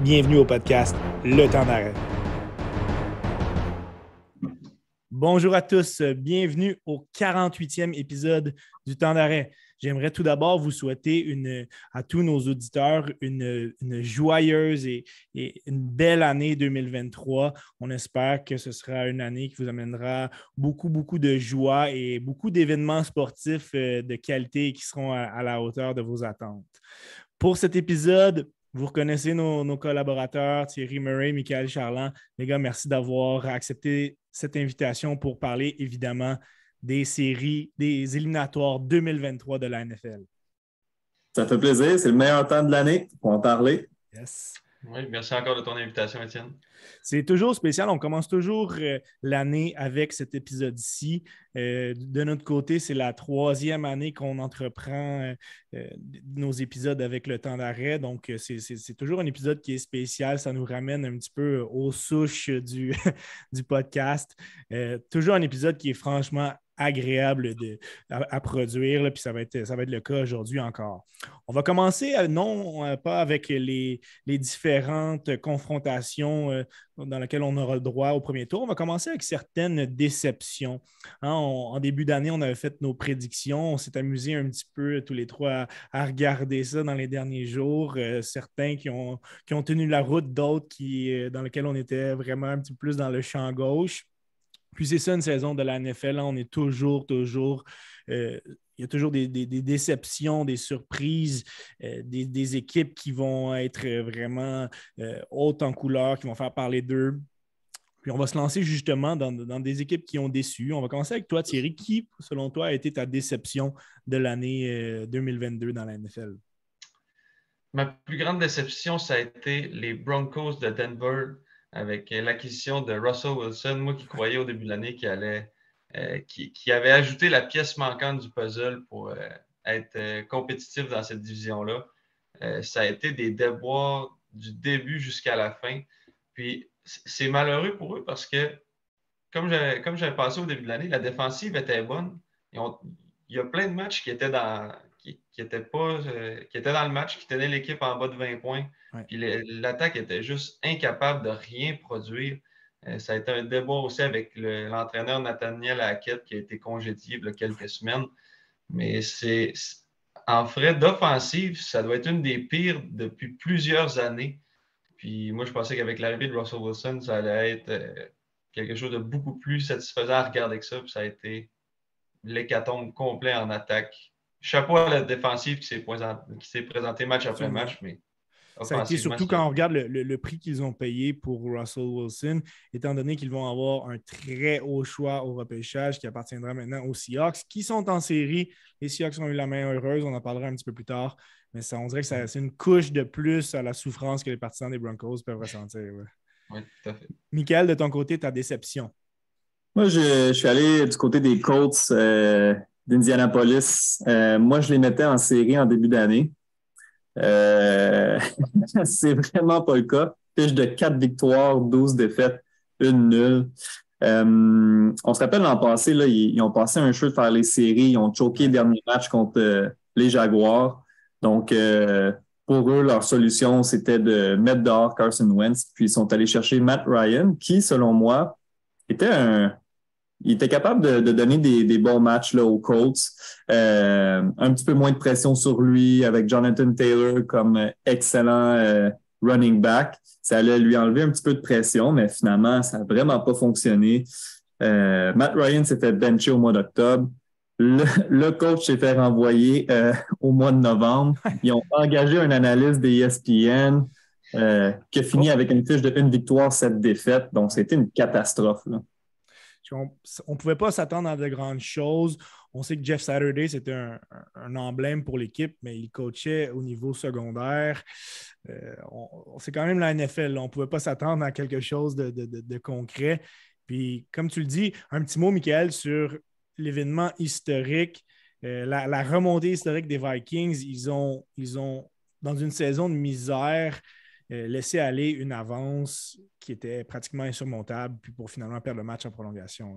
Bienvenue au podcast Le temps d'arrêt. Bonjour à tous, bienvenue au 48e épisode du temps d'arrêt. J'aimerais tout d'abord vous souhaiter à tous nos auditeurs une, joyeuse et, une belle année 2023. On espère que ce sera une année qui vous amènera beaucoup, beaucoup de joie et beaucoup d'événements sportifs euh, de qualité qui seront à la hauteur de vos attentes. Pour cet épisode, vous reconnaissez nos, collaborateurs, Thierry Murray, Michael Charland. Les gars, merci d'avoir accepté cette invitation pour parler évidemment des séries, des éliminatoires 2023 de la NFL. Ça fait plaisir, c'est le meilleur temps de l'année pour en parler. Yes. Oui, merci encore de ton invitation, Étienne. C'est toujours spécial. On commence toujours euh, l'année avec cet épisode-ci. Euh, de notre côté, c'est la troisième année qu'on entreprend euh, nos épisodes avec le temps d'arrêt. Donc, c'est toujours un épisode qui est spécial. Ça nous ramène un petit peu aux souches du, du podcast. toujours un épisode qui est franchement agréable à, produire, puis ça va, être, le cas aujourd'hui encore. On va commencer, euh, non euh, pas avec les, différentes confrontations euh, dans lesquelles on aura le droit au premier tour, on va commencer avec certaines déceptions. Hein, en début d'année, on avait fait nos prédictions, on s'est amusé un petit peu tous les trois à, regarder ça dans les derniers jours, certains qui ont, tenu la route, d'autres dans lesquels on était vraiment un petit peu plus dans le champ gauche. Puis c'est ça une saison de la NFL. on est toujours, toujours. Euh, il y a toujours des, déceptions, des surprises, euh, des, équipes qui vont être vraiment euh, hautes en couleur, qui vont faire parler d'eux. Puis on va se lancer justement dans, des équipes qui ont déçu. On va commencer avec toi, Thierry. Qui, selon toi, a été ta déception de l'année 2022 dans la NFL? Ma plus grande déception, ça a été les Broncos de Denver avec l'acquisition de Russell Wilson. Moi qui croyais au début de l'année qu'il allait, euh, avait ajouté la pièce manquante du puzzle pour euh, être euh, compétitif dans cette division-là. ça a été des déboires du début jusqu'à la fin. Puis c'est malheureux pour eux parce que, comme j'avais, comme j'avais pensé au début de l'année, la défensive était bonne. il y a plein de matchs qui étaient dans, qui, qui pas, qui étaient dans le match, qui tenaient l'équipe en bas de 20 points. Puis l'attaque était juste incapable de rien produire. Euh, ça a été un débat aussi avec l'entraîneur Nathaniel Hackett qui a été congédié il y a quelques semaines. Mais c'est en frais d'offensive, ça doit être une des pires depuis plusieurs années. Puis moi, je pensais qu'avec l'arrivée de Russell Wilson, ça allait être euh, quelque chose de beaucoup plus satisfaisant à regarder que ça. Puis ça a été l'hécatombe complet en attaque. Chapeau à la défensive qui s'est présentée match après match, mais ça a été surtout quand on regarde le, prix qu'ils ont payé pour Russell Wilson, étant donné qu'ils vont avoir un très haut choix au repêchage qui appartiendra maintenant aux Seahawks, qui sont en série. Les Seahawks ont eu la main heureuse, on en parlera un petit peu plus tard, mais ça, on dirait que c'est une couche de plus à la souffrance que les partisans des Broncos peuvent ressentir. Oui, tout à fait. Michael, de ton côté, ta déception? Moi, je, suis allé du côté des Colts euh, d'Indianapolis. Euh, moi, je les mettais en série en début d'année. Euh, c'est vraiment pas le cas. Fiche de 4 victoires, 12 défaites, une nulle. Euh, on se rappelle l'an passé, là, ils, ont passé un jeu de faire les séries. Ils ont choqué le dernier match contre euh, les Jaguars. Donc, pour eux, leur solution, c'était de mettre dehors Carson Wentz. Puis, ils sont allés chercher Matt Ryan, qui, selon moi, était un, il était capable de, donner des, bons matchs là, aux Colts. Euh, un petit peu moins de pression sur lui avec Jonathan Taylor comme excellent euh, running back. Ça allait lui enlever un petit peu de pression, mais finalement, ça n'a vraiment pas fonctionné. Euh, Matt Ryan s'est fait bencher au mois d'octobre. Le, coach s'est fait renvoyer au mois de novembre. Ils ont engagé un analyste des ESPN qui a fini avec une fiche de une victoire, sept défaites. Donc, c'était une catastrophe. Là. On ne pouvait pas s'attendre à de grandes choses. On sait que Jeff Saturday, c'était un, emblème pour l'équipe, mais il coachait au niveau secondaire. Euh, c'est quand même la NFL. On ne pouvait pas s'attendre à quelque chose de, concret. Puis, comme tu le dis, un petit mot, Michael, sur l'événement historique, euh, la, remontée historique des Vikings. Ils ont, ils ont, dans une saison de misère, laisser aller une avance qui était pratiquement insurmontable, puis pour finalement perdre le match en prolongation.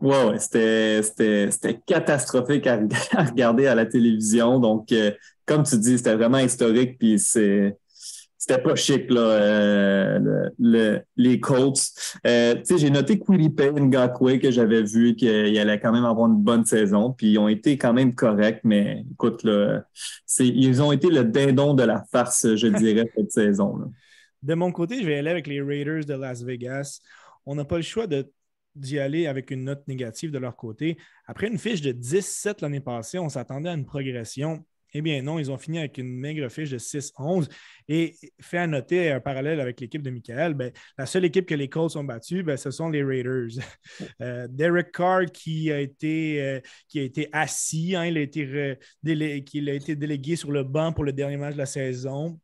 Oui, ouais, c'était catastrophique à, regarder à la télévision. Donc, euh, comme tu dis, c'était vraiment historique, puis c'est c'était pas chic, là, euh, les Colts. Euh, j'ai noté Quiripay Ngakwe que j'avais vu qu'il allait quand même avoir une bonne saison, puis ils ont été quand même corrects, mais écoute, là, ils ont été le dindon de la farce, je dirais, cette saison. Là. De mon côté, je vais aller avec les Raiders de Las Vegas. On n'a pas le choix d'y aller avec une note négative de leur côté. Après une fiche de 17 l'année passée, on s'attendait à une progression. Eh bien non, ils ont fini avec une maigre fiche de 6-11. Et fait à noter un parallèle avec l'équipe de Michael, ben, la seule équipe que les Colts ont battue, ben, ce sont les Raiders. Euh, Derek Carr qui a été, euh, qui a été assis, hein, il, a été il a été délégué sur le banc pour le dernier match de la saison.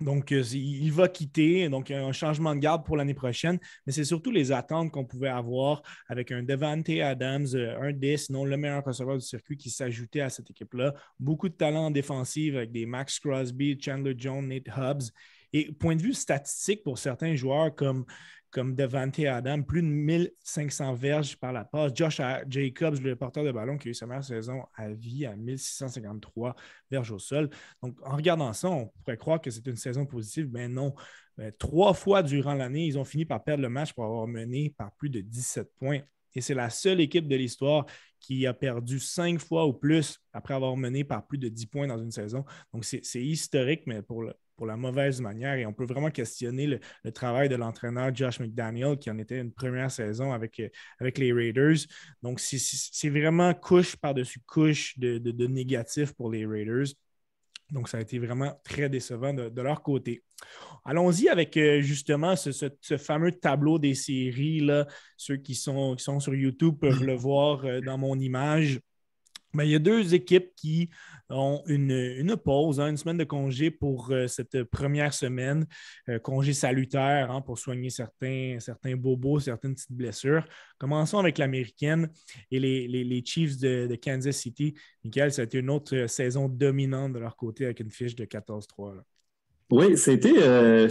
Donc, euh, il va quitter. Donc, il y a un changement de garde pour l'année prochaine. Mais c'est surtout les attentes qu'on pouvait avoir avec un Devante Adams, euh, un des, sinon le meilleur receveur du circuit qui s'ajoutait à cette équipe-là. Beaucoup de talent en défensive avec des Max Crosby, Chandler Jones, Nate Hubbs. Et point de vue statistique pour certains joueurs comme comme Devante Adam, plus de 1500 verges par la passe. Josh Jacobs, le porteur de ballon, qui a eu sa meilleure saison à vie à 1653 verges au sol. Donc, en regardant ça, on pourrait croire que c'est une saison positive, mais non. Ben, trois fois durant l'année, ils ont fini par perdre le match pour avoir mené par plus de 17 points. Et c'est la seule équipe de l'histoire qui a perdu cinq fois ou plus après avoir mené par plus de 10 points dans une saison. Donc, c'est historique, mais pour le, pour la mauvaise manière. Et on peut vraiment questionner le, travail de l'entraîneur Josh McDaniel, qui en était une première saison avec, euh, avec les Raiders. Donc, c'est vraiment couche par-dessus couche de, de, négatif pour les Raiders. Donc, ça a été vraiment très décevant de, leur côté. Allons-y avec euh, justement ce, fameux tableau des séries. Là. Ceux qui sont, qui sont sur YouTube peuvent le voir euh, dans mon image. Il y a deux équipes qui ont une, pause, hein, une semaine de congé pour euh, cette première semaine, euh, congé salutaire hein, pour soigner certains, certains bobos, certaines petites blessures. Commençons avec l'américaine et les, Chiefs de, Kansas City. Michael, ça a été une autre euh, saison dominante de leur côté avec une fiche de 14-3. Oui, c'était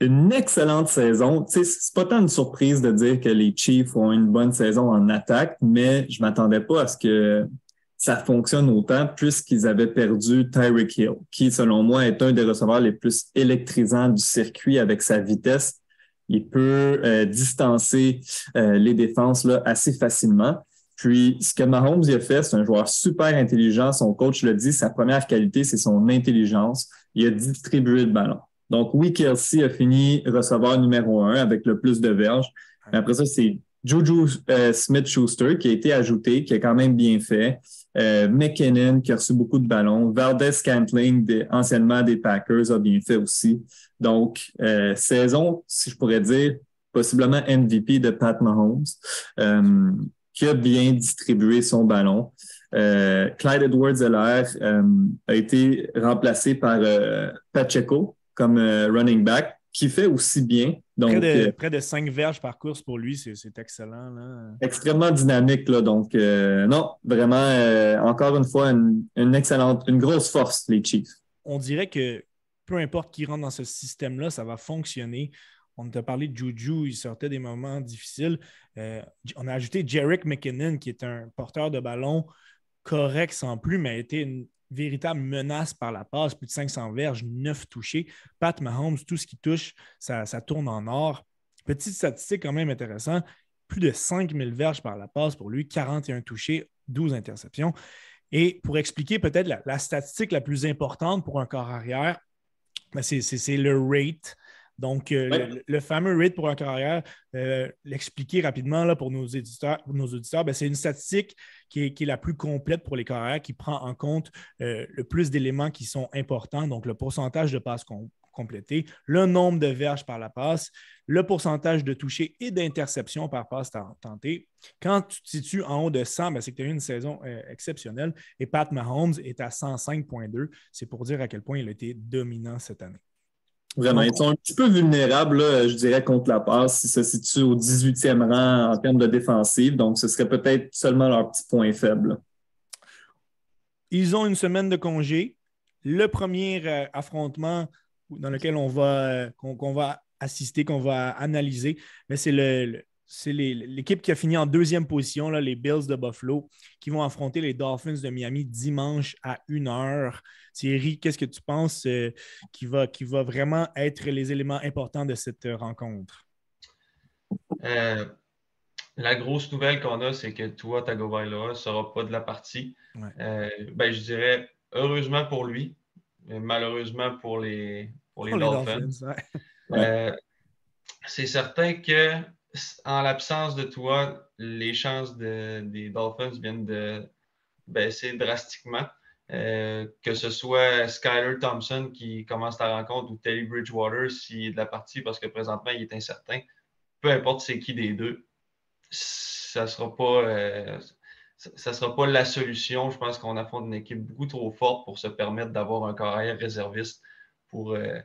une excellente saison. Ce n'est pas tant une surprise de dire que les Chiefs ont une bonne saison en attaque, mais je ne m'attendais pas à ce que ça fonctionne autant puisqu'ils avaient perdu Tyreek Hill, qui, selon moi, est un des receveurs les plus électrisants du circuit avec sa vitesse. Il peut euh, distancer euh, les défenses là, assez facilement. Puis, ce que Mahomes a fait, c'est un joueur super intelligent. Son coach le dit, sa première qualité, c'est son intelligence. Il a distribué le ballon. Donc, oui, Kelsey a fini receveur numéro un avec le plus de verges. Mais après ça, c'est Juju euh, Smith-Schuster qui a été ajouté, qui a quand même bien fait. Euh, McKinnon qui a reçu beaucoup de ballons. Valdez Scantling, anciennement des Packers, a bien fait aussi. Donc, euh, saison, si je pourrais dire, possiblement MVP de Pat Mahomes, euh, qui a bien distribué son ballon. Clyde Edwards-Helaire a été remplacé par Pacheco comme running back qui fait aussi bien. Donc, près, de, 5 euh, verges par course pour lui, c'est excellent. Extrêmement dynamique. Là, donc, euh, non, vraiment, euh, encore une fois, une, excellente, une grosse force, les Chiefs. On dirait que peu importe qui rentre dans ce système-là, ça va fonctionner. On t'a parlé de Juju, il sortait des moments difficiles. on a ajouté Jarek McKinnon, qui est un porteur de ballon correct sans plus, mais a été une véritable menace par la passe, plus de 500 verges, 9 touchés. Pat Mahomes, tout ce qui touche, ça, tourne en or. Petite statistique quand même intéressante, plus de 5000 verges par la passe pour lui, 41 touchés, 12 interceptions. Et pour expliquer peut-être la, statistique la plus importante pour un corps arrière, ben, c'est le rate donc, euh, le, fameux rate pour un carrière, euh, l'expliquer rapidement là, pour nos éditeurs, nos auditeurs, ben, c'est une statistique qui est, la plus complète pour les carrières, qui prend en compte euh, le plus d'éléments qui sont importants, donc le pourcentage de passes complétées, le nombre de verges par la passe, le pourcentage de touchés et d'interceptions par passe tentée. Quand tu te situes en haut de 100, ben, c'est que tu as eu une saison exceptionnelle et Pat Mahomes est à 105,2. C'est pour dire à quel point il a été dominant cette année. Vraiment, ils sont un petit peu vulnérables, je dirais, contre la passe. Ils se situent au 18e rang en termes de défensive, donc ce serait peut-être seulement leur petit point faible. Ils ont une semaine de congé. Le premier euh, affrontement dans lequel on va, euh, qu'on, va assister, qu'on va analyser, mais c'est le, c'est l'équipe qui a fini en deuxième position, là, les Bills de Buffalo, qui vont affronter les Dolphins de Miami dimanche à 1h. Thierry, qu'est-ce que tu penses euh, qui, va, qui va vraiment être les éléments importants de cette rencontre? Euh, la grosse nouvelle qu'on a, c'est que toi, Tagovailoa ne sera pas de la partie. Euh, ben, je dirais heureusement pour lui, mais malheureusement pour les, pour les Dolphins. c'est certain que en l'absence de toi, les chances des Dolphins viennent de baisser drastiquement. Euh, que ce soit Skyler Thompson qui commence la rencontre ou Teddy Bridgewater s'il est de la partie parce que présentement il est incertain. Peu importe c'est qui des deux, ça ne sera pas. Euh, sera pas la solution. Je pense qu'on affronte une équipe beaucoup trop forte pour se permettre d'avoir un carrière réserviste pour, euh,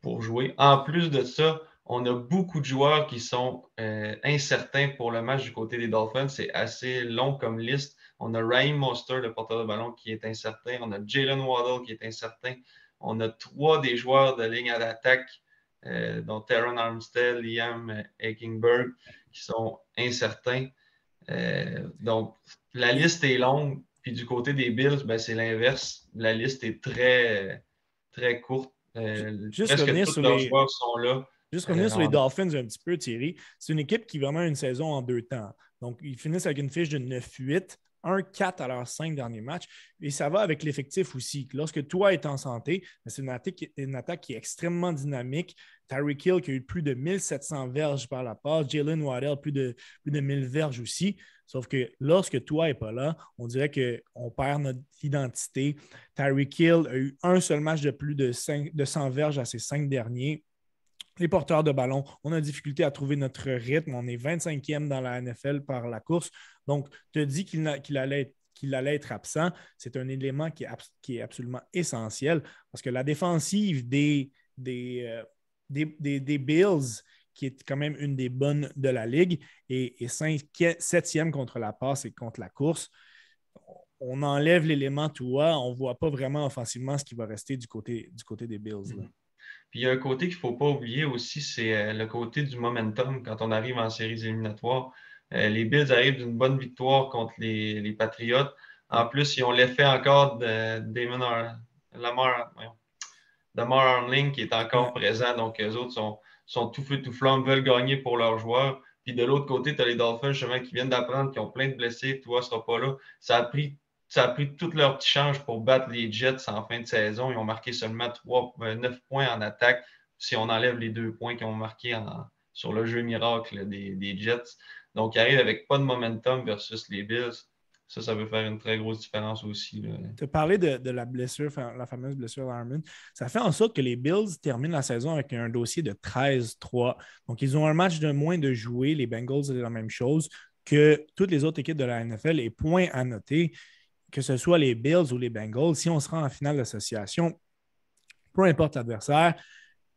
pour jouer. En plus de ça, on a beaucoup de joueurs qui sont euh, incertains pour le match du côté des Dolphins. C'est assez long comme liste. On a Ryan Monster, le porteur de ballon, qui est incertain. On a Jalen Waddle qui est incertain. On a trois des joueurs de ligne à l'attaque, euh, dont Teron Armstead, Liam Eckingberg, qui sont incertains. Euh, donc, la liste est longue. Puis du côté des Bills, ben, c'est l'inverse. La liste est très, très courte. Juste presque tous leurs joueurs sont là. Juste revenir sur les Dolphins un petit peu, Thierry. C'est une équipe qui a vraiment une saison en deux temps. Donc, ils finissent avec une fiche de 9-8, 1-4 à leurs cinq derniers matchs. Et ça va avec l'effectif aussi. Lorsque toi es en santé, ben, c'est une attaque, qui est extrêmement dynamique. Tyreek Hill qui a eu plus de 1700 verges par la passe. Jalen Waddell, plus de, plus de 1000 verges aussi. Sauf que lorsque toi n'es pas là, on dirait qu'on perd notre identité. Tyreek Hill a eu un seul match de plus de, 5, de 100 verges à ses cinq derniers les porteurs de ballon, on a difficulté à trouver notre rythme. On est 25e dans la NFL par la course. Donc, tu dis qu'il allait, être absent. C'est un élément qui est, absolument essentiel parce que la défensive des, euh, Bills, qui est quand même une des bonnes de la ligue, et, 7e contre la passe et contre la course. On enlève l'élément toi, on ne voit pas vraiment offensivement ce qui va rester du côté des Bills. Puis il y a un côté qu'il ne faut pas oublier aussi, c'est euh, le côté du momentum quand on arrive en séries éliminatoires. Euh, les Bills arrivent d'une bonne victoire contre les, les, Patriots. En plus, ils ont l'effet encore de Damon Lamar, Lamar Armling qui est encore présent. Donc, eux autres sont, sont tout feu, tout flamme, veulent gagner pour leurs joueurs. Puis de l'autre côté, tu as les Dolphins justement qui viennent d'apprendre, qui ont plein de blessés. Toi, ne seras pas là. Ça a pris ça a pris tout leur petit change pour battre les Jets en fin de saison. Ils ont marqué seulement 3, 9 euh, points en attaque si on enlève les deux points qu'ils ont marqués sur le jeu miracle des, Jets. Donc, ils arrivent avec pas de momentum versus les Bills. Ça, ça veut faire une très grosse différence aussi. Tu as parlé de, la blessure, la fameuse blessure d'Armin. Ça fait en sorte que les Bills terminent la saison avec un dossier de 13-3. Donc, ils ont un match de moins de jouer. Les Bengals, c'est la même chose que toutes les autres équipes de la NFL et point à noter que ce soit les Bills ou les Bengals, si on se rend en finale d'association, peu importe l'adversaire,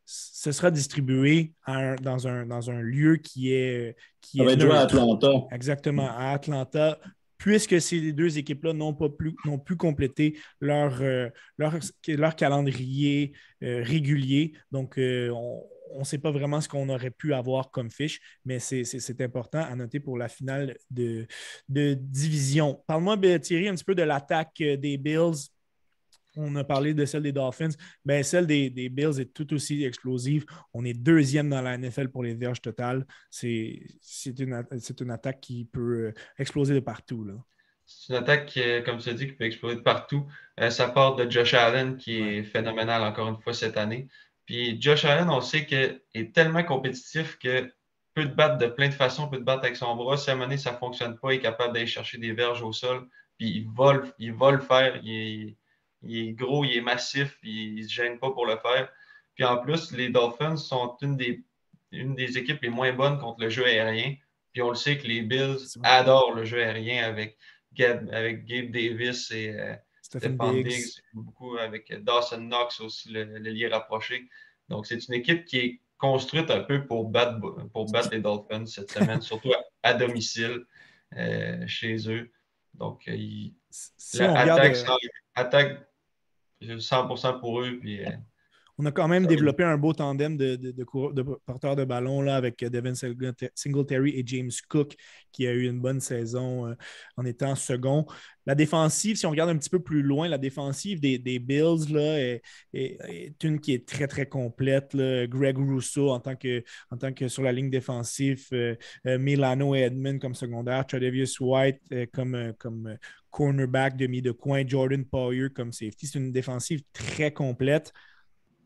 ce sera distribué dans, un, dans un lieu qui est. Qui Ça va être à Atlanta. Exactement, à Atlanta, puisque ces deux équipes-là n'ont pas plus, pu compléter leur, euh, leur, leur, calendrier euh, régulier. Donc, euh, on, on ne sait pas vraiment ce qu'on aurait pu avoir comme fiche, mais c'est important à noter pour la finale de, division. Parle-moi, ben, Thierry, un petit peu de l'attaque euh, des Bills. On a parlé de celle des Dolphins. Ben, celle des, Bills est tout aussi explosive. On est deuxième dans la NFL pour les verges totales. C'est une, une, attaque qui peut euh, exploser de partout. C'est une attaque, qui, comme tu as dit, qui peut exploser de partout. Euh, ça part de Josh Allen, qui est phénoménal encore une fois cette année. Puis Josh Allen, on sait qu'il est tellement compétitif que peut te battre de plein de façons, peut te battre avec son bras. Si à un moment donné, ça ne fonctionne pas, il est capable d'aller chercher des verges au sol. Puis il va, il le faire. Il est, gros, il est massif, il ne se gêne pas pour le faire. Puis en plus, les Dolphins sont une des, une des équipes les moins bonnes contre le jeu aérien. Puis on le sait que les Bills adorent le jeu aérien avec Gabe, avec Gabe Davis et euh, Stephen Diggs. beaucoup avec Dawson Knox aussi, le, lien rapproché. Donc, c'est une équipe qui est construite un peu pour battre, pour battre les Dolphins cette semaine, surtout à, domicile euh, chez eux. Donc, euh, attaque, 100% pour eux. Puis, euh, on a quand même développé un beau tandem de, de, porteurs de ballon là, avec Devin Singletary et James Cook, qui a eu une bonne saison euh, en étant second. La défensive, si on regarde un petit peu plus loin, la défensive des, Bills là, est, une qui est très, très complète. Greg Rousseau en tant, que, en tant que sur la ligne défensive, euh, euh, Milano et Edmund comme secondaire, Travis White comme, comme cornerback, demi de coin, Jordan Poyer comme safety. C'est une défensive très complète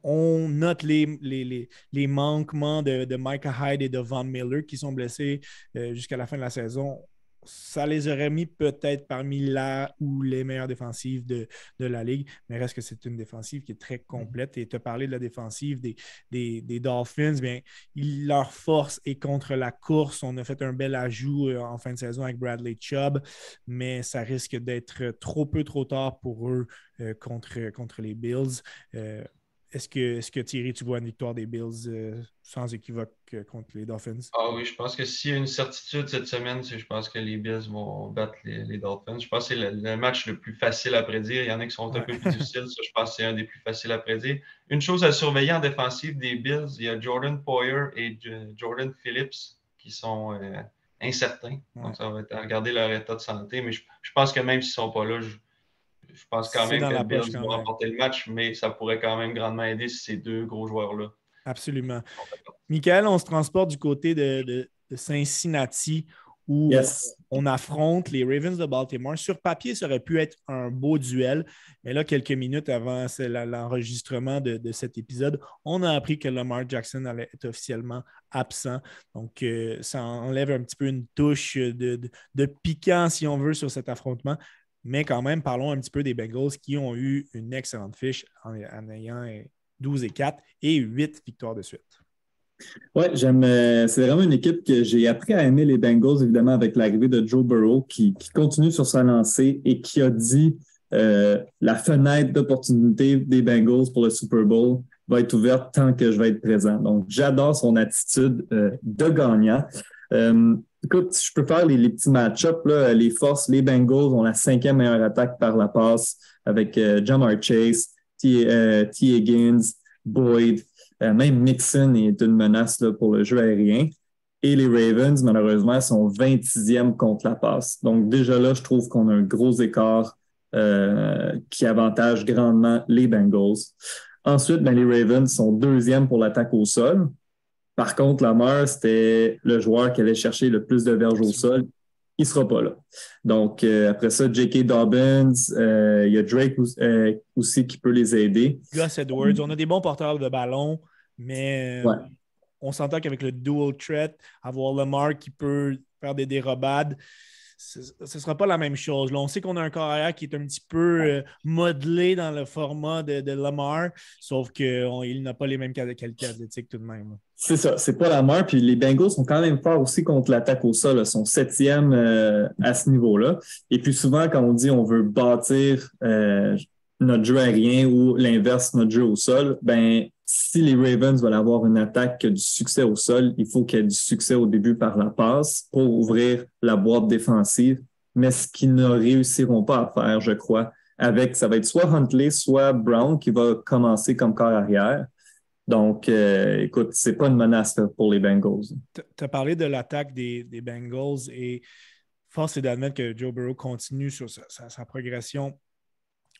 on note les, manquements de, Micah Hyde et de Von Miller qui sont blessés euh, jusqu'à la fin de la saison. Ça les aurait mis peut-être parmi la ou les meilleures défensives de, la ligue, mais reste que c'est une défensive qui est très complète. Et tu as parlé de la défensive des, Dolphins, bien, leur force est contre la course. On a fait un bel ajout euh, en fin de saison avec Bradley Chubb, mais ça risque d'être trop peu trop tard pour eux euh, contre les Bills. Est-ce que, est que, Thierry, tu vois une victoire des Bills euh, sans équivoque euh, contre les Dolphins? Ah oui, je pense que s'il y a une certitude cette semaine, je pense que les Bills vont battre les, Dolphins. Je pense que c'est le, match le plus facile à prédire. Il y en a qui sont un peu plus difficiles. je pense que c'est un des plus faciles à prédire. Une chose à surveiller en défensive des Bills, il y a Jordan Poyer et Jordan Phillips qui sont euh, incertains. Donc, ça va être à regarder leur état de santé. Mais je, pense que même s'ils ne sont pas là, je, je pense quand même que les Bills vont remporter le match, mais ça pourrait quand même grandement aider ces deux gros joueurs-là. Absolument. Michael, on se transporte du côté de, Cincinnati où on affronte les Ravens de Baltimore. Sur papier, ça aurait pu être un beau duel, mais là, quelques minutes avant l'enregistrement de, cet épisode, on a appris que Lamar Jackson allait être officiellement absent. Donc, euh, ça enlève un petit peu une touche de, de, piquant, si on veut, sur cet affrontement. Mais quand même, parlons un petit peu des Bengals qui ont eu une excellente fiche en, ayant 12 et 4 et 8 victoires de suite. Oui, j'aime. Euh, c'est vraiment une équipe que j'ai appris à aimer les Bengals, évidemment, avec l'arrivée de Joe Burrow, qui, continue sur sa lancée et qui a dit euh, la fenêtre d'opportunité des Bengals pour le Super Bowl va être ouverte tant que je vais être présent. Donc, j'adore son attitude euh, de gagnant. Écoute, je peux faire les, petits match-ups. Les forces, les Bengals ont la cinquième meilleure attaque par la passe avec euh, Jamar Chase, T. Euh, Higgins, Boyd, euh, même Mixon est une menace pour le jeu aérien. Et les Ravens, malheureusement, sont 26e contre la passe. Donc, déjà là, je trouve qu'on a un gros écart qui avantage grandement les Bengals. Ensuite, ben, les Ravens sont deuxième pour l'attaque au sol. Par contre, Lamar, c'était le joueur qui allait chercher le plus de verges au sol. Il ne sera pas là. Donc, euh, après ça, J.K. Dobbins, euh, il y a Drake euh, aussi qui peut les aider. Gus Edwards, on a des bons porteurs de ballon, mais on s'entend qu'avec le dual threat, avoir Lamar qui peut faire des dérobades, ce ne sera pas la même chose. Là, on sait qu'on a un carrière qui est un petit peu euh, modelé dans le format de, Lamar, sauf qu'il n'a pas les mêmes qualités athlétiques tout de même. C'est ça, c'est pas Lamar. Puis les Bengals sont quand même forts aussi contre l'attaque au sol. Ils sont septième euh, à ce niveau-là. Et puis souvent, quand on dit on veut bâtir euh, notre jeu aérien ou l'inverse, notre jeu au sol, ben si les Ravens veulent avoir une attaque qui a du succès au sol, il faut qu'il y ait du succès au début par la passe pour ouvrir la boîte défensive. Mais ce qu'ils ne réussiront pas à faire, je crois, avec, ça va être soit Huntley, soit Brown qui va commencer comme corps arrière. Donc, euh, écoute, c'est pas une menace pour les Bengals. Tu as parlé de l'attaque des, Bengals et force est d'admettre que Joe Burrow continue sur sa progression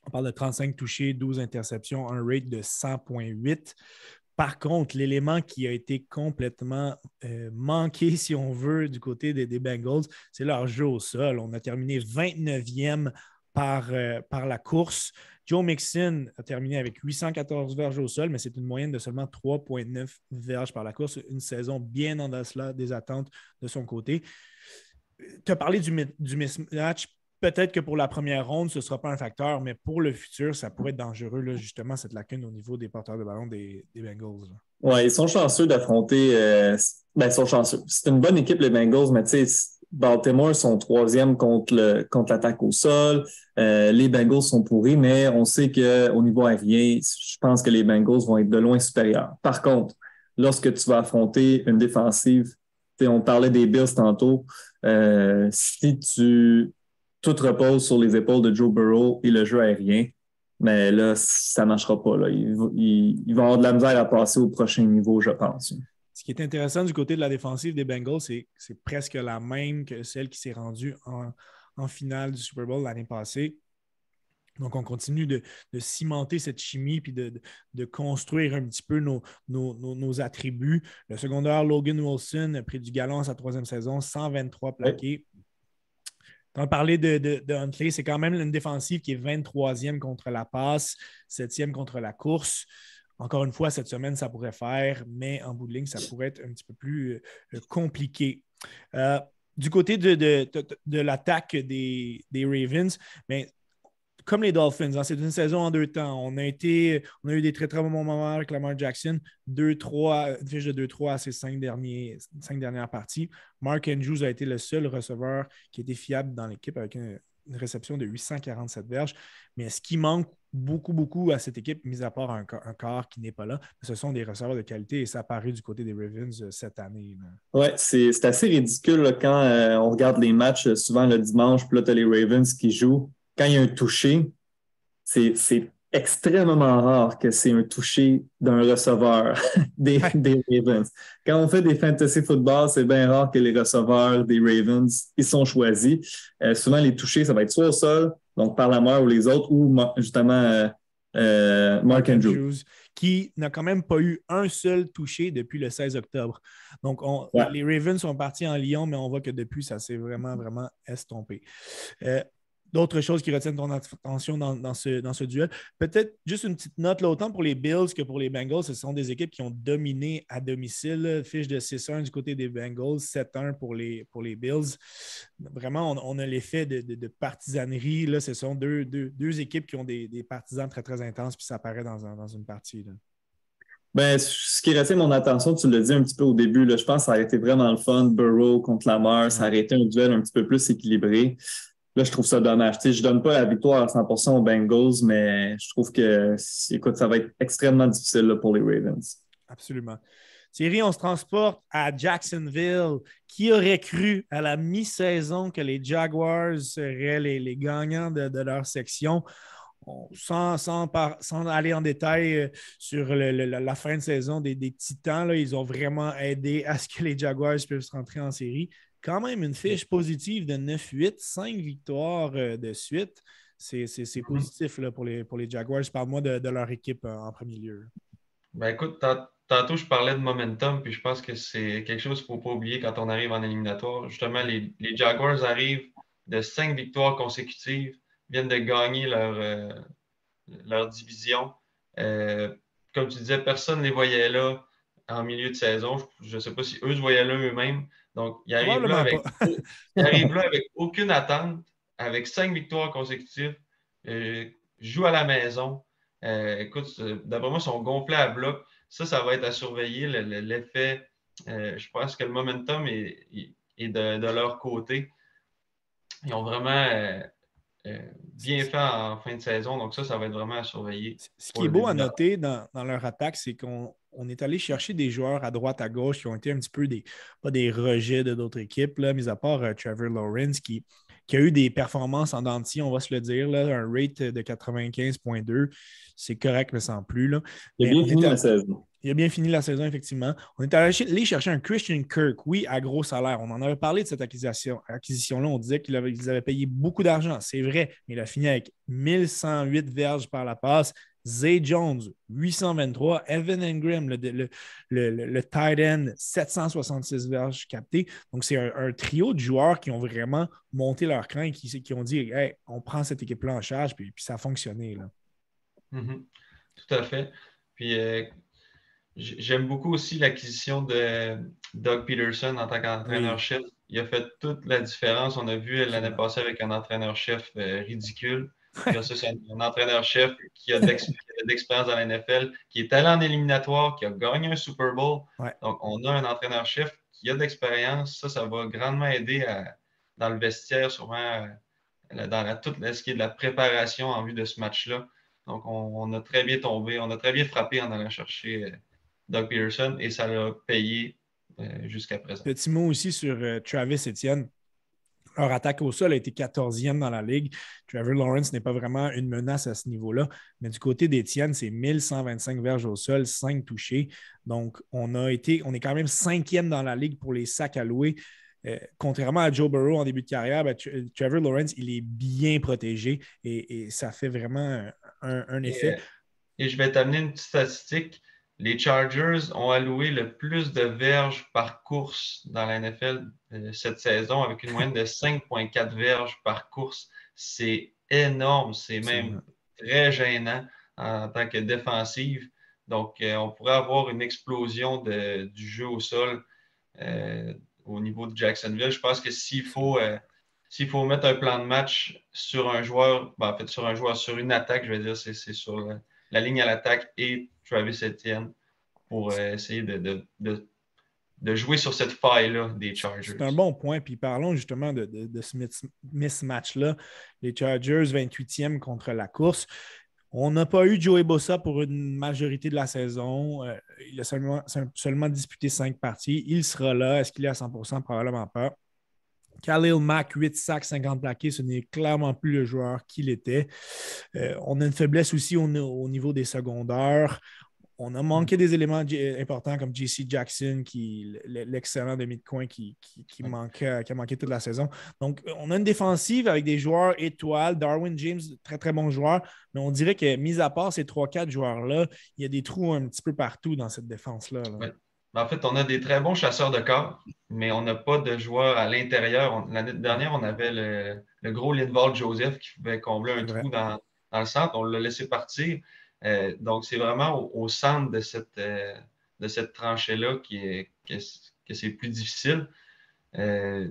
on parle de 35 touchés, 12 interceptions, un rate de 100.8. Par contre, l'élément qui a été complètement euh, manqué, si on veut, du côté des, Bengals, c'est leur jeu au sol. On a terminé 29e par, euh, par la course. Joe Mixon a terminé avec 814 verges au sol, mais c'est une moyenne de seulement 3,9 verges par la course. Une saison bien en cela des attentes de son côté. Tu as parlé du mismatch Peut-être que pour la première ronde, ce ne sera pas un facteur, mais pour le futur, ça pourrait être dangereux, justement, cette lacune au niveau des porteurs de ballon des, Bengals. Oui, ils sont chanceux d'affronter. Euh, ben, ils sont chanceux. C'est une bonne équipe, les Bengals, mais tu sais, Baltimore sont troisième contre l'attaque au sol. Euh, les Bengals sont pourris, mais on sait qu'au niveau aérien, je pense que les Bengals vont être de loin supérieurs. Par contre, lorsque tu vas affronter une défensive, on parlait des Bills tantôt, euh, si tu tout repose sur les épaules de Joe Burrow et le jeu aérien. Mais là, ça ne marchera pas. Là. Il, il, va avoir de la misère à passer au prochain niveau, je pense. Ce qui est intéressant du côté de la défensive des Bengals, c'est c'est presque la même que celle qui s'est rendue en, en finale du Super Bowl l'année passée. Donc, on continue de, cimenter cette chimie puis de, construire un petit peu nos, attributs. Le secondaire, Logan Wilson a pris du galon à sa troisième saison, 123 plaqués. Quand on parlait de, Huntley, c'est quand même une défensive qui est 23e contre la passe, 7e contre la course. Encore une fois, cette semaine, ça pourrait faire, mais en bout de ligne, ça pourrait être un petit peu plus euh, compliqué. Euh, du côté de, l'attaque des, des, Ravens, mais comme les Dolphins. Hein, c'est une saison en deux temps. On a, été, on a eu des très très bons moments avec Lamar Jackson. 2-3, une fiche de 2-3 à ses cinq, derniers, cinq dernières parties. Mark Andrews a été le seul receveur qui était fiable dans l'équipe avec une, réception de 847 verges. Mais ce qui manque beaucoup, beaucoup à cette équipe, mis à part un, corps qui n'est pas là, ce sont des receveurs de qualité et ça apparaît du côté des Ravens euh, cette année. Oui, c'est assez ridicule quand euh, on regarde les matchs euh, souvent le dimanche, puis là, tu as les Ravens qui jouent quand il y a un toucher, c'est extrêmement rare que c'est un toucher d'un receveur des, Ravens. Quand on fait des fantasy football, c'est bien rare que les receveurs des Ravens ils sont choisis. Euh, souvent, les touchés, ça va être soit au sol, donc par la mort ou les autres, ou justement euh, euh, Mark Andrews. Qui n'a quand même pas eu un seul touché depuis le 16 octobre. Donc, les Ravens sont partis en Lyon, mais on voit que depuis, ça s'est vraiment, vraiment estompé d'autres choses qui retiennent ton attention dans, ce, dans ce duel. Peut-être juste une petite note, là, autant pour les Bills que pour les Bengals, ce sont des équipes qui ont dominé à domicile. Fiche de 6-1 du côté des Bengals, 7-1 pour les, pour les Bills. Vraiment, on, a l'effet de, partisanerie. Là. Ce sont deux, deux, équipes qui ont des, partisans très, très intenses, puis ça apparaît dans, dans une partie. Ben, ce qui restait mon attention, tu l'as dit un petit peu au début, là, je pense que ça a été vraiment le fun. Burrow contre Lamar, ça a été un duel un petit peu plus équilibré. Là, je trouve ça dommage. je ne donne pas la victoire à 100% aux Bengals, mais je trouve que écoute, ça va être extrêmement difficile pour les Ravens. Absolument. Thierry, on se transporte à Jacksonville. Qui aurait cru à la mi-saison que les Jaguars seraient les, gagnants de, leur section? Sans, sans, aller en détail euh, sur la fin de saison des, Titans, ils ont vraiment aidé à ce que les Jaguars puissent rentrer en série quand même une fiche positive de 9-8, 5 victoires euh, de suite. C'est mhm. positif là, pour, les, pour les Jaguars. Parle-moi de, leur équipe euh, en premier lieu. Ben écoute, tantôt je parlais de momentum, puis je pense que c'est quelque chose qu'il ne faut pas oublier quand on arrive en éliminatoire. Justement, les, Jaguars arrivent de 5 victoires consécutives, viennent de gagner leur, euh, leur division. comme tu disais, personne ne les voyait là en milieu de saison. Je ne sais pas si eux se voyaient là eux-mêmes. Donc, il arrive, là avec, avec, aucune attente, avec cinq victoires consécutives, euh, joue à la maison. Euh, écoute, euh, d'après moi, ils sont gonflés à bloc. Ça, ça va être à surveiller. L'effet, je pense que le momentum est, de, leur côté. Ils ont vraiment bien fait en fin de saison. Donc, ça, ça va être vraiment à surveiller. Ce qui est beau à noter dans, dans leur attaque, c'est qu'on on est allé chercher des joueurs à droite, à gauche qui ont été un petit peu des, pas des rejets de d'autres équipes, là, mis à part euh, Trevor Lawrence qui, qui, a eu des performances en denti, on va se le dire, là, un rate de 95,2. C'est correct, mais sans plus. Là. Il a bien fini la saison. Il a bien fini la saison, effectivement. On est allé chercher un Christian Kirk, oui, à gros salaire. On en avait parlé de cette acquisition-là. Acquisition on disait qu'ils avaient, payé beaucoup d'argent. C'est vrai, mais il a fini avec 1108 verges par la passe, Zay Jones, 823. Evan Ingram, le, le, le, tight end, 766 verges captées. Donc, c'est un, trio de joueurs qui ont vraiment monté leur cran et qui, qui ont dit hey, on prend cette équipe-là en charge, puis, puis, ça a fonctionné. Là. Mm-hmm. Tout à fait. Puis, euh, j'aime beaucoup aussi l'acquisition de Doug Peterson en tant qu'entraîneur-chef. Il a fait toute la différence. On a vu l'année passée avec un entraîneur-chef euh, ridicule c'est un, entraîneur-chef qui a de l'expérience dans la NFL, qui est allé en éliminatoire, qui a gagné un Super Bowl. Donc, on a un entraîneur-chef qui a de l'expérience. Ça, ça va grandement aider dans le vestiaire, sûrement euh, dans tout ce qui est de la préparation en vue de ce match-là. Donc, on, a très bien tombé, on a très bien frappé en allant chercher euh, Doug Peterson et ça l'a payé euh, jusqu'à présent. Petit mot aussi sur Travis Etienne Leur attaque au sol a été 14e dans la ligue. Trevor Lawrence n'est pas vraiment une menace à ce niveau-là. Mais du côté d'Étienne, c'est 1125 verges au sol, 5 touchés. Donc, on a été, on est quand même cinquième dans la ligue pour les sacs alloués. Euh, contrairement à Joe Burrow en début de carrière, ben, Trevor Lawrence, il est bien protégé et, ça fait vraiment un, effet. Et, je vais t'amener une petite statistique. Les Chargers ont alloué le plus de verges par course dans la NFL euh, cette saison avec une moyenne de 5,4 verges par course. C'est énorme, c'est même très gênant en tant que défensive. Donc, euh, on pourrait avoir une explosion du jeu au sol au niveau de Jacksonville. Je pense que s'il faut, euh, s'il faut mettre un plan de match sur un joueur, ben, en fait, sur un joueur, sur une attaque, je vais dire, c'est, sur la, ligne à l'attaque et Travis Etienne pour euh, essayer de, de, jouer sur cette faille-là des Chargers. C'est un bon point. Puis parlons justement de, ce mismatch-là. Les Chargers, 28e contre la course. On n'a pas eu Joey Bossa pour une majorité de la saison. Euh, il a seulement, seulement, disputé cinq parties. Il sera là. Est-ce qu'il est à 100% Probablement pas. Khalil Mack, 8 sacs, 50 plaqués, ce n'est clairement plus le joueur qu'il était. Euh, on a une faiblesse aussi au, niveau des secondaires. On a manqué des éléments importants comme JC Jackson, qui l'excellent demi de coin qui, qui, qui, a manqué toute la saison. Donc, on a une défensive avec des joueurs étoiles. Darwin James, très très bon joueur, mais on dirait que, mis à part ces 3-4 joueurs-là, il y a des trous un petit peu partout dans cette défense-là. En fait, on a des très bons chasseurs de corps, mais on n'a pas de joueurs à l'intérieur. L'année dernière, on avait le, gros Linval Joseph qui pouvait combler un trou dans, dans, le centre. On l'a laissé partir. Euh, donc, c'est vraiment au, centre de cette, euh, de cette tranchée-là qui est, que, c'est plus difficile. Euh,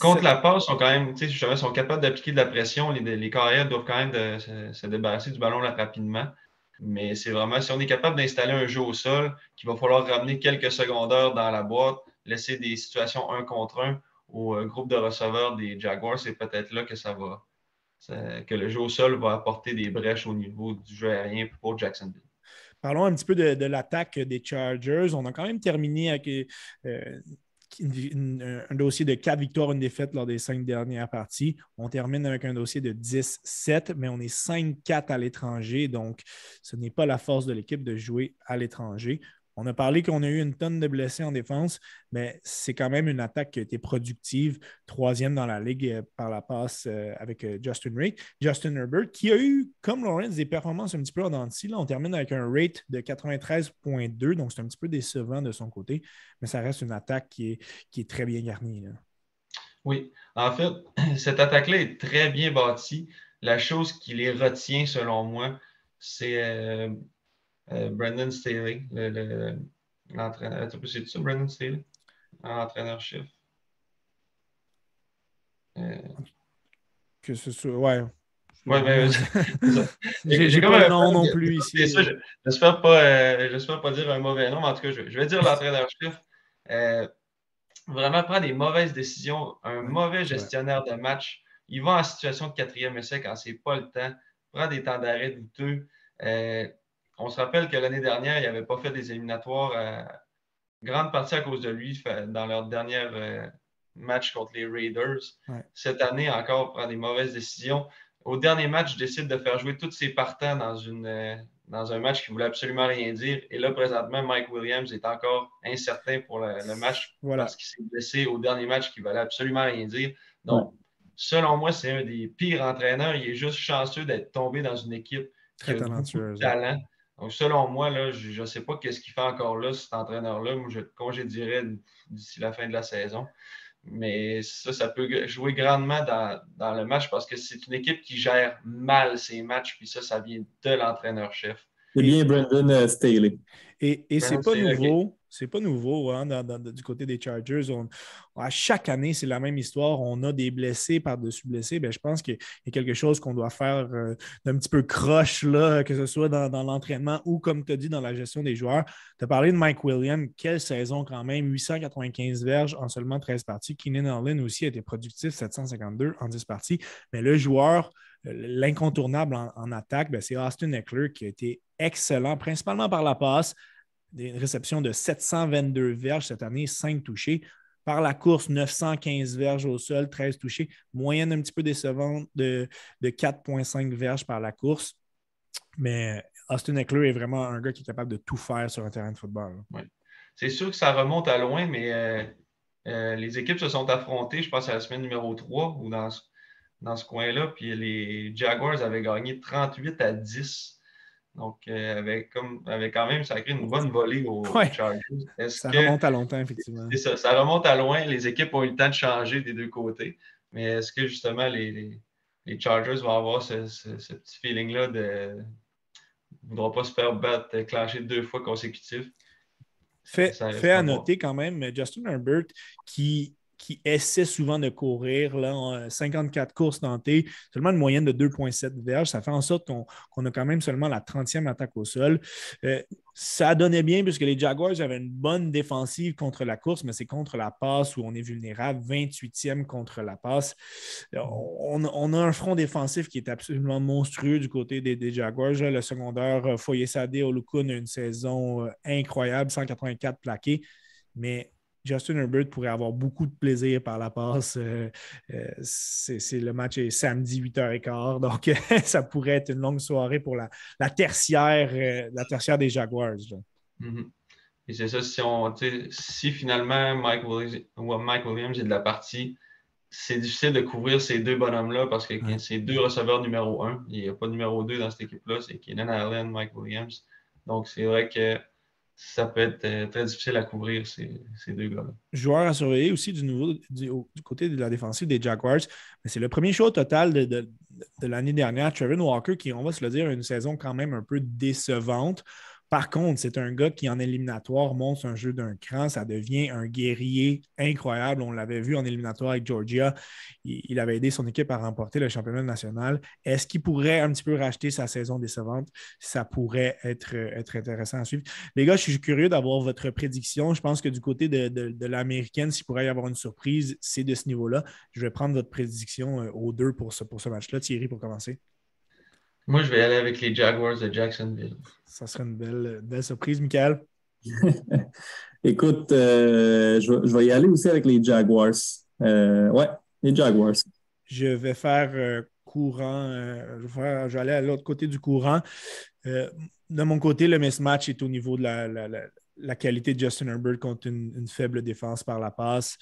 contre la passe, sont quand même, sont capables d'appliquer de la pression. Les, les carrières doivent quand même se, débarrasser du ballon rapidement. Mais c'est vraiment, si on est capable d'installer un jeu au sol, qu'il va falloir ramener quelques secondaires dans la boîte, laisser des situations un contre un au groupe de receveurs des Jaguars, c'est peut-être là que ça va, que le jeu au sol va apporter des brèches au niveau du jeu aérien pour Jacksonville. Parlons un petit peu de, l'attaque des Chargers. On a quand même terminé avec euh, un dossier de 4 victoires, une défaite lors des cinq dernières parties. On termine avec un dossier de 10-7, mais on est 5-4 à l'étranger. Donc, ce n'est pas la force de l'équipe de jouer à l'étranger. On a parlé qu'on a eu une tonne de blessés en défense, mais c'est quand même une attaque qui a été productive, troisième dans la ligue euh, par la passe euh, avec euh, Justin Ray. Justin Herbert, qui a eu, comme Lawrence, des performances un petit peu en. Là, on termine avec un rate de 93,2, donc c'est un petit peu décevant de son côté, mais ça reste une attaque qui est, très bien garnie. Oui, en fait, cette attaque-là est très bien bâtie. La chose qui les retient, selon moi, c'est Brandon Staley, l'entraîneur. Le, c'est ça, Brandon Staley? Entraîneur-chef. Euh... Que ce soit. Ouais. Ouais, mais. J'ai pas le nom non plus ici. J'espère pas, euh, pas dire un mauvais nom, mais en tout cas, je, je vais dire l'entraîneur-chef. Euh, vraiment prend des mauvaises décisions, un mauvais gestionnaire de match. Il va en situation de quatrième essai quand c'est pas le temps, prend des temps d'arrêt douteux. Euh, on se rappelle que l'année dernière, il n'avait pas fait des éliminatoires, euh, grande partie à cause de lui, dans leur dernier euh, match contre les Raiders. Cette année, encore, prend des mauvaises décisions. Au dernier match, il décide de faire jouer tous ses partants dans, une, euh, dans un match qui ne voulait absolument rien dire. Et là, présentement, Mike Williams est encore incertain pour le, match parce qu'il s'est blessé au dernier match qui ne valait absolument rien dire. Donc, selon moi, c'est un des pires entraîneurs. Il est juste chanceux d'être tombé dans une équipe qui a de talent. Donc, selon moi, là, je ne sais pas qu'est-ce qu'il fait encore là, cet entraîneur-là. Moi, je le congédierais d'ici la fin de la saison. Mais ça, ça peut jouer grandement dans, le match parce que c'est une équipe qui gère mal ses matchs, puis ça, ça vient de l'entraîneur-chef. C'est bien Brandon euh, Staley. Et, et c'est pas nouveau. C'est pas nouveau hein, du côté des Chargers. à chaque année, c'est la même histoire. On a des blessés par-dessus blessés. Ben, je pense qu'il y a quelque chose qu'on doit faire euh, d'un petit peu croche, là, que ce soit dans, l'entraînement ou, comme tu as dit, dans la gestion des joueurs. Tu as parlé de Mike Williams. Quelle saison quand même. 895 verges en seulement 13 parties. Keenan Allen aussi a été productif, 752 en 10 parties. Mais le joueur, l'incontournable en, attaque, ben, c'est Austin Eckler qui a été excellent, principalement par la passe. Des réceptions de 722 verges cette année, 5 touchés. Par la course, 915 verges au sol, 13 touchés. Moyenne un petit peu décevante de, de 4,5 verges par la course. Mais Austin Eckler est vraiment un gars qui est capable de tout faire sur un terrain de football. C'est sûr que ça remonte à loin, mais euh, euh, les équipes se sont affrontées, je pense, à la semaine numéro 3 ou dans, dans ce coin-là. Puis les Jaguars avaient gagné 38 à 10. Donc, euh, avec, comme, avec quand même sacré une bonne volée aux Chargers. Ça remonte à longtemps, effectivement. C'est ça, ça remonte à loin. Les équipes ont eu le temps de changer des deux côtés. Mais est-ce que justement les, les, Chargers vont avoir ce, petit feeling-là de ne voudront pas se faire battre, clencher deux fois consécutifs? Fait, fait à noter quand même, Justin Herbert, qui qui essaie souvent de courir. Là, 54 courses tentées, seulement une moyenne de 2,7 verges. Ça fait en sorte qu'on a quand même seulement la 30e attaque au sol. Euh, ça donnait bien puisque les Jaguars avaient une bonne défensive contre la course, mais c'est contre la passe où on est vulnérable. 28e contre la passe. Euh, on, a un front défensif qui est absolument monstrueux du côté des, Jaguars. Le secondaire, euh, Foyer Sadé Olukun a une saison incroyable, 184 plaqués. Mais Justin Herbert pourrait avoir beaucoup de plaisir par la passe. Euh, euh, c'est, le match est samedi 8h15, donc ça pourrait être une longue soirée pour la, tertiaire, euh, la tertiaire des Jaguars. Mm-hmm. Et c'est ça, si, on, si finalement Mike Williams, est de la partie, c'est difficile de couvrir ces deux bonhommes-là parce que c'est deux receveurs numéro un. Il n'y a pas de numéro deux dans cette équipe-là, c'est Keenan Allen, Mike Williams. Donc c'est vrai que ça peut être euh, très difficile à couvrir ces, deux gars-là. Joueur à surveiller aussi du, nouveau, du, côté de la défensive des Jaguars. C'est le premier show total de, de, de l'année dernière. Trevin Walker, qui, on va se le dire, a une saison quand même un peu décevante. Par contre, c'est un gars qui, en éliminatoire, monte un jeu d'un cran. Ça devient un guerrier incroyable. On l'avait vu en éliminatoire avec Georgia. Il, avait aidé son équipe à remporter le championnat national. Est-ce qu'il pourrait un petit peu racheter sa saison décevante? Ça pourrait être, intéressant à suivre. Les gars, je suis curieux d'avoir votre prédiction. Je pense que du côté de, l'américaine, s'il pourrait y avoir une surprise, c'est de ce niveau-là. Je vais prendre votre prédiction euh, aux deux pour ce, pour ce match-là. Thierry, pour commencer. Moi, je vais aller avec les Jaguars de Jacksonville. Ça serait une belle, surprise, Michael. Écoute, euh, je, vais y aller aussi avec les Jaguars. Euh, ouais, les Jaguars. Je vais faire euh, courant. je, vais aller à l'autre côté du courant. de mon côté, le mismatch est au niveau de la, qualité de Justin Herbert contre une, faible défense par la passe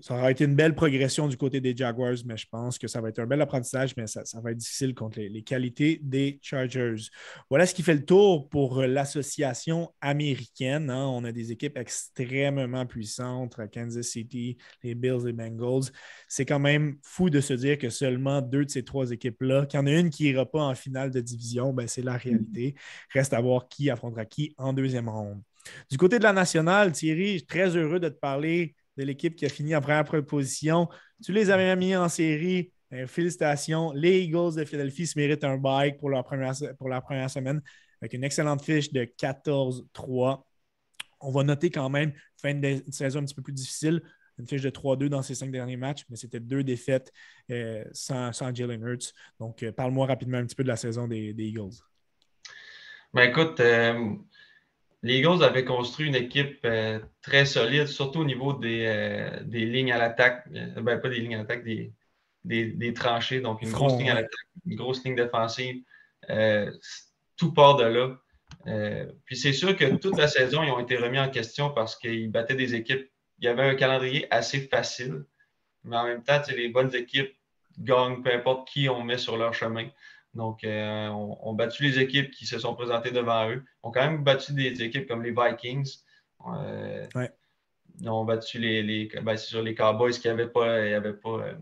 ça aura été une belle progression du côté des Jaguars, mais je pense que ça va être un bel apprentissage, mais ça, va être difficile contre les, qualités des Chargers. Voilà ce qui fait le tour pour l'association américaine. Hein. On a des équipes extrêmement puissantes, Kansas City, les Bills et Bengals. C'est quand même fou de se dire que seulement deux de ces trois équipes-là, qu'il y en a une qui n'ira pas en finale de division, ben c'est la réalité. Reste à voir qui affrontera qui en deuxième ronde. Du côté de la nationale, Thierry, je suis très heureux de te parler de l'équipe qui a fini en première position. Tu les avais mis en série. Euh, félicitations. Les Eagles de Philadelphie se méritent un bike pour leur première, pour la première semaine avec une excellente fiche de 14-3. On va noter quand même fin de saison un petit peu plus difficile. Une fiche de 3-2 dans ces cinq derniers matchs, mais c'était deux défaites euh, sans, sans Jalen Hurts. Donc, euh, parle-moi rapidement un petit peu de la saison des, Eagles. Ben écoute, les Eagles avaient construit une équipe euh, très solide, surtout au niveau des, euh, lignes à l'attaque. Euh, ben, pas des lignes à l'attaque, des, des, tranchées. Donc, une grosse ligne à l'attaque, une grosse ligne défensive. tout part de là. puis c'est sûr que toute la saison, ils ont été remis en question parce qu'ils battaient des équipes. Il y avait un calendrier assez facile, mais en même temps, les bonnes équipes gagnent peu importe qui on met sur leur chemin. Donc, euh, on, a battu les équipes qui se sont présentées devant eux. On a quand même battu des équipes comme les Vikings. Euh, Ils ont battu les, les, ben, sur les Cowboys qui n'avaient pas. Il avait pas, euh,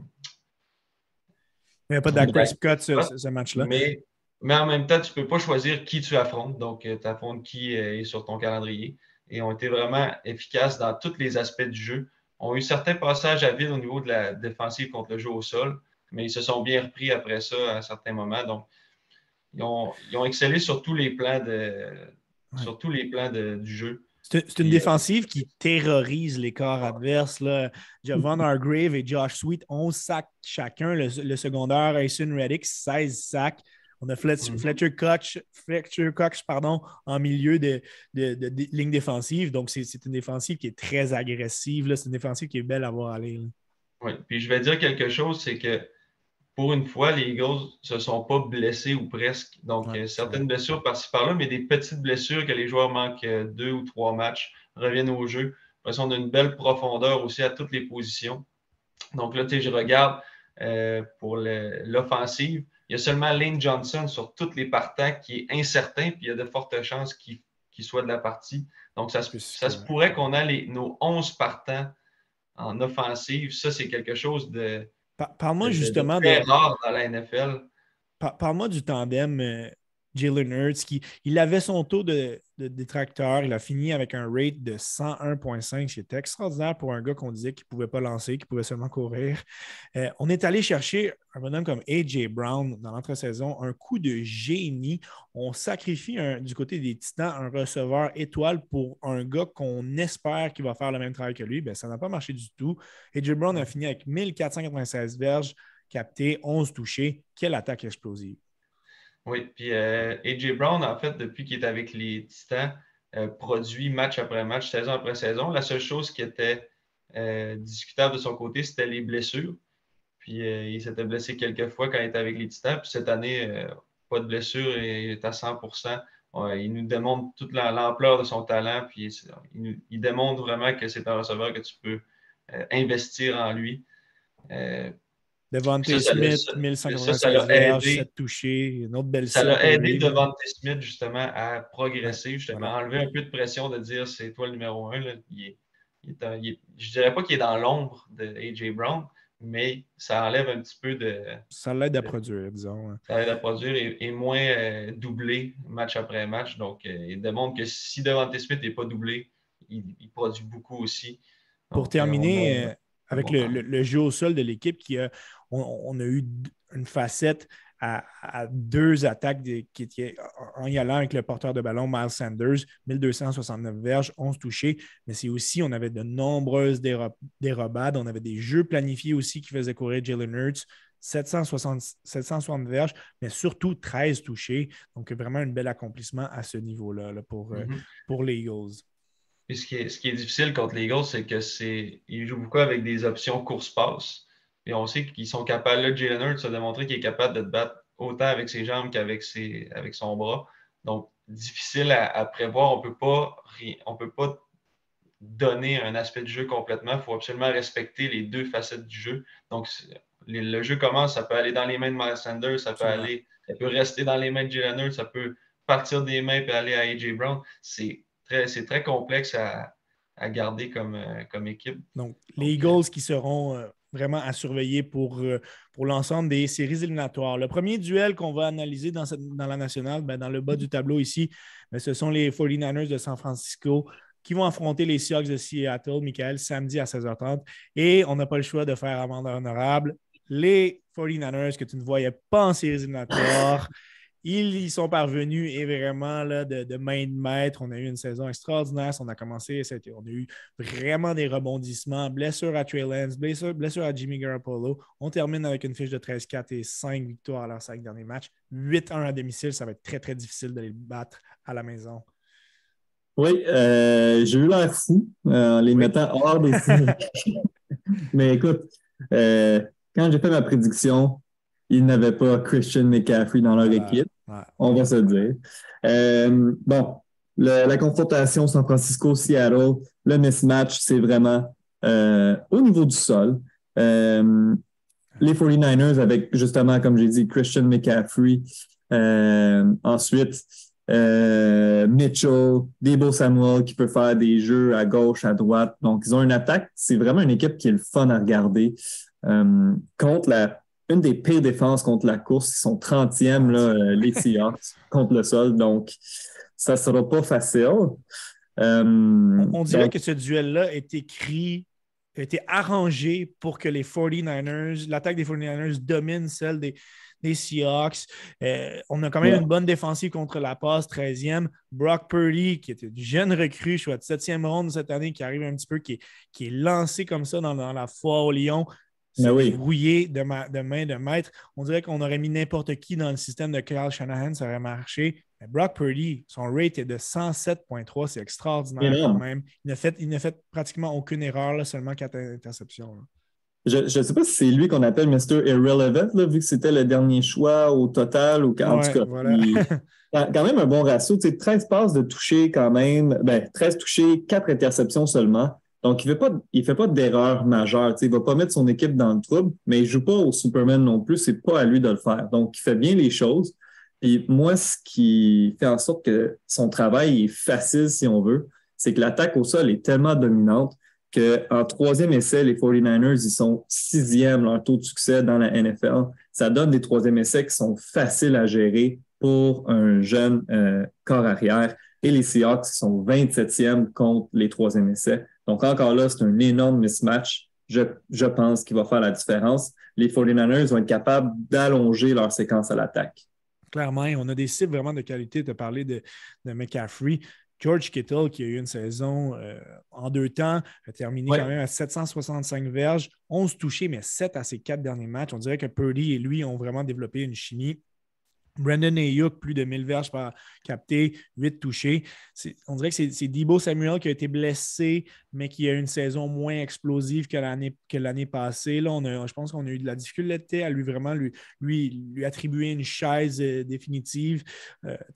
il n'y avait pas Dak Prescott ce, ce, match-là. Mais, mais, en même temps, tu ne peux pas choisir qui tu affrontes. Donc, euh, tu affrontes qui est sur ton calendrier. Et ont été vraiment efficaces dans tous les aspects du jeu. On a eu certains passages à vide au niveau de la défensive contre le jeu au sol mais ils se sont bien repris après ça à un certain moment. Donc, ils ont, excellé sur tous les plans, de, sur tous les plans du jeu. C'est une euh, défensive qui terrorise les corps adverses. Là. Javon Hargrave et Josh Sweet, 11 sacs chacun. Le, secondaire, Ayson Reddick, 16 sacs. On a mm-hmm. Fletcher, Koch, Fletcher Koch pardon, en milieu de, ligne défensive. Donc, c'est une défensive qui est très agressive. C'est une défensive qui est belle à voir aller. Oui, puis je vais dire quelque chose, c'est que pour une fois, les Eagles ne se sont pas blessés ou presque. Donc, a certaines blessures par-ci par-là, mais des petites blessures que les joueurs manquent euh, deux ou trois matchs, reviennent au jeu. Parce qu'on a une belle profondeur aussi à toutes les positions. Donc là, tu sais, je regarde euh, pour l'offensive. Il y a seulement Lane Johnson sur toutes les partants qui est incertain, puis il y a de fortes chances qu'il soit de la partie. Donc, ça, se, pourrait qu'on ait nos 11 partants en offensive. Ça, c'est quelque chose de Parle-moi justement de. Rare dans la NFL. Parle-moi du tandem euh, Jalen Hurts, qui il avait son taux de, détracteur. Il a fini avec un rate de 101,5. C'était extraordinaire pour un gars qu'on disait qu'il ne pouvait pas lancer, qu'il pouvait seulement courir. Euh, on est allé chercher un bonhomme comme A.J. Brown dans l'entre-saison, un coup de génie. On sacrifie du côté des Titans un receveur étoile pour un gars qu'on espère qu'il va faire le même travail que lui. Ben, ça n'a pas marché du tout. A.J. Brown a fini avec 1496 verges captées, 11 touchés. Quelle attaque explosive! Oui, puis euh, AJ Brown, en fait, depuis qu'il est avec les Titans, euh, produit match après match, saison après saison. La seule chose qui était euh, discutable de son côté, c'était les blessures. Puis il s'était blessé quelques fois quand il était avec les Titans. Puis cette année, pas de blessure, il est à 100% Il nous démontre toute l'ampleur de son talent. Puis il, démontre vraiment que c'est un receveur que tu peux investir en lui. Devante Smith, 1196 verges, 7 touchés, une autre belle Ça l'a aidé Devante Smith justement à progresser, justement, à enlever un peu de pression de dire c'est toi le numéro un. Là. Il je ne dirais pas qu'il est dans l'ombre de A.J. Brown, mais ça enlève un petit peu de. Ça l'aide à produire, disons. Ça l'aide à produire et, moins euh, doublé match après match. Donc, euh, il démontre que si Devante Smith n'est pas doublé, il, produit beaucoup aussi. Pour terminer, euh, avec le, jeu au sol de l'équipe qui a, on, a eu une facette à, deux attaques qui étaient en y allant avec le porteur de ballon Miles Sanders, 1269 verges, 11 touchés, mais c'est aussi, on avait de nombreuses dérobades, on avait des jeux planifiés aussi qui faisaient courir Jalen Hurts, 760, 760 verges, mais surtout 13 touchés. Donc, vraiment un bel accomplissement à ce niveau-là pour, euh, mm-hmm. pour les Eagles ce qui, est, difficile contre les Eagles, c'est que c'est ils jouent beaucoup avec des options course-passe. Et on sait qu'ils sont capables, là, Jalen Hurts a démontré qu'il est capable de te battre autant avec ses jambes qu'avec avec son bras. Donc, difficile à, prévoir. On ne peut pas donner un aspect du jeu complètement. Il faut absolument respecter les deux facettes du jeu. Donc, le jeu commence, ça peut aller dans les mains de Miles Sanders, ça peut aller, ça peut rester dans les mains de Jalen Hurts, ça peut partir des mains et aller à AJ Brown. C'est c'est très complexe à, garder comme, euh, comme équipe. Donc, les Eagles qui seront euh, vraiment à surveiller pour, euh, pour l'ensemble des séries éliminatoires. Le premier duel qu'on va analyser dans, dans la nationale, ben, dans le bas du tableau ici, ben, ce sont les 49ers de San Francisco qui vont affronter les Seahawks de Seattle, Michael, samedi à 16h30. Et on n'a pas le choix de faire amende honorable. Les 49ers que tu ne voyais pas en séries éliminatoires. Ils y sont parvenus et vraiment là, de, main de maître. On a eu une saison extraordinaire. On a commencé, on a eu vraiment des rebondissements. Blessure à Trey Lance, blessure, à Jimmy Garoppolo. On termine avec une fiche de 13-4 et 5 victoires à leurs 5 derniers matchs. 8-1 à domicile, ça va être très, très difficile de les battre à la maison. Oui, euh, j'ai eu l'air fou euh, en les mettant hors des Mais écoute, euh, quand j'ai fait ma prédiction, ils n'avaient pas Christian McCaffrey dans leur équipe. On va se dire. Euh, bon, la confrontation San Francisco-Seattle, le mismatch, c'est vraiment euh, au niveau du sol. Euh, les 49ers avec justement, comme j'ai dit, Christian McCaffrey. ensuite, Mitchell, Debo Samuel qui peut faire des jeux à gauche, à droite. Donc, ils ont une attaque. C'est vraiment une équipe qui est le fun à regarder. contre la une des pires défenses contre la course. Ils sont 30e, là, euh, les Seahawks, contre le sol. Donc, ça ne sera pas facile. Euh, on dirait que ce duel-là est écrit, a été arrangé pour que les 49ers, l'attaque des 49ers domine celle des, des Seahawks. Euh, on a quand même une bonne défensive contre la passe, 13e. Brock Purdy, qui était du jeune recrue, choix de 7e ronde cette année, qui arrive un petit peu, qui est, qui est lancé comme ça dans, dans la foire au Lyon c'est oui. brouillé de, de, main de maître. On dirait qu'on aurait mis n'importe qui dans le système de Kyle Shanahan, ça aurait marché. Mais Brock Purdy, son rate est de 107,3. C'est extraordinaire quand même. Il n'a fait, fait, pratiquement aucune erreur, là, seulement quatre interceptions. Je ne sais pas si c'est lui qu'on appelle Mr. Irrelevant, vu que c'était le dernier choix au total. Ou, en tout cas, quand même un bon ratio. 13 passes de toucher quand même. Ben, 13 touchés, 4 interceptions seulement. Donc, il ne fait pas, fait d'erreur majeure. Il ne va pas mettre son équipe dans le trouble, mais il ne joue pas au Superman non plus. Ce n'est pas à lui de le faire. Donc, il fait bien les choses. Et moi, ce qui fait en sorte que son travail est facile, si on veut, c'est que l'attaque au sol est tellement dominante qu'en troisième essai, les 49ers, ils sont sixième leur taux de succès dans la NFL. Ça donne des troisième essais qui sont faciles à gérer pour un jeune euh, corps arrière. Et les Seahawks sont 27e contre les troisième essais. Donc, encore là, c'est un énorme mismatch. Je, je pense qu'il va faire la différence. Les 49ers vont être capables d'allonger leur séquence à l'attaque. Clairement, on a des cibles vraiment de qualité. Tu as parlé de, de McCaffrey. George Kittle, qui a eu une saison euh, en deux temps, a terminé quand même à 765 verges, 11 touchés, mais 7 à ses quatre derniers matchs. On dirait que Purdy et lui ont vraiment développé une chimie Brandon Ayuk, plus de 1000 verges par capté, 8 touchés. On dirait que c'est Debo Samuel qui a été blessé, mais qui a une saison moins explosive que l'année passée. Là, on a, je pense qu'on a eu de la difficulté à lui vraiment lui, lui, lui attribuer une chaise euh, définitive.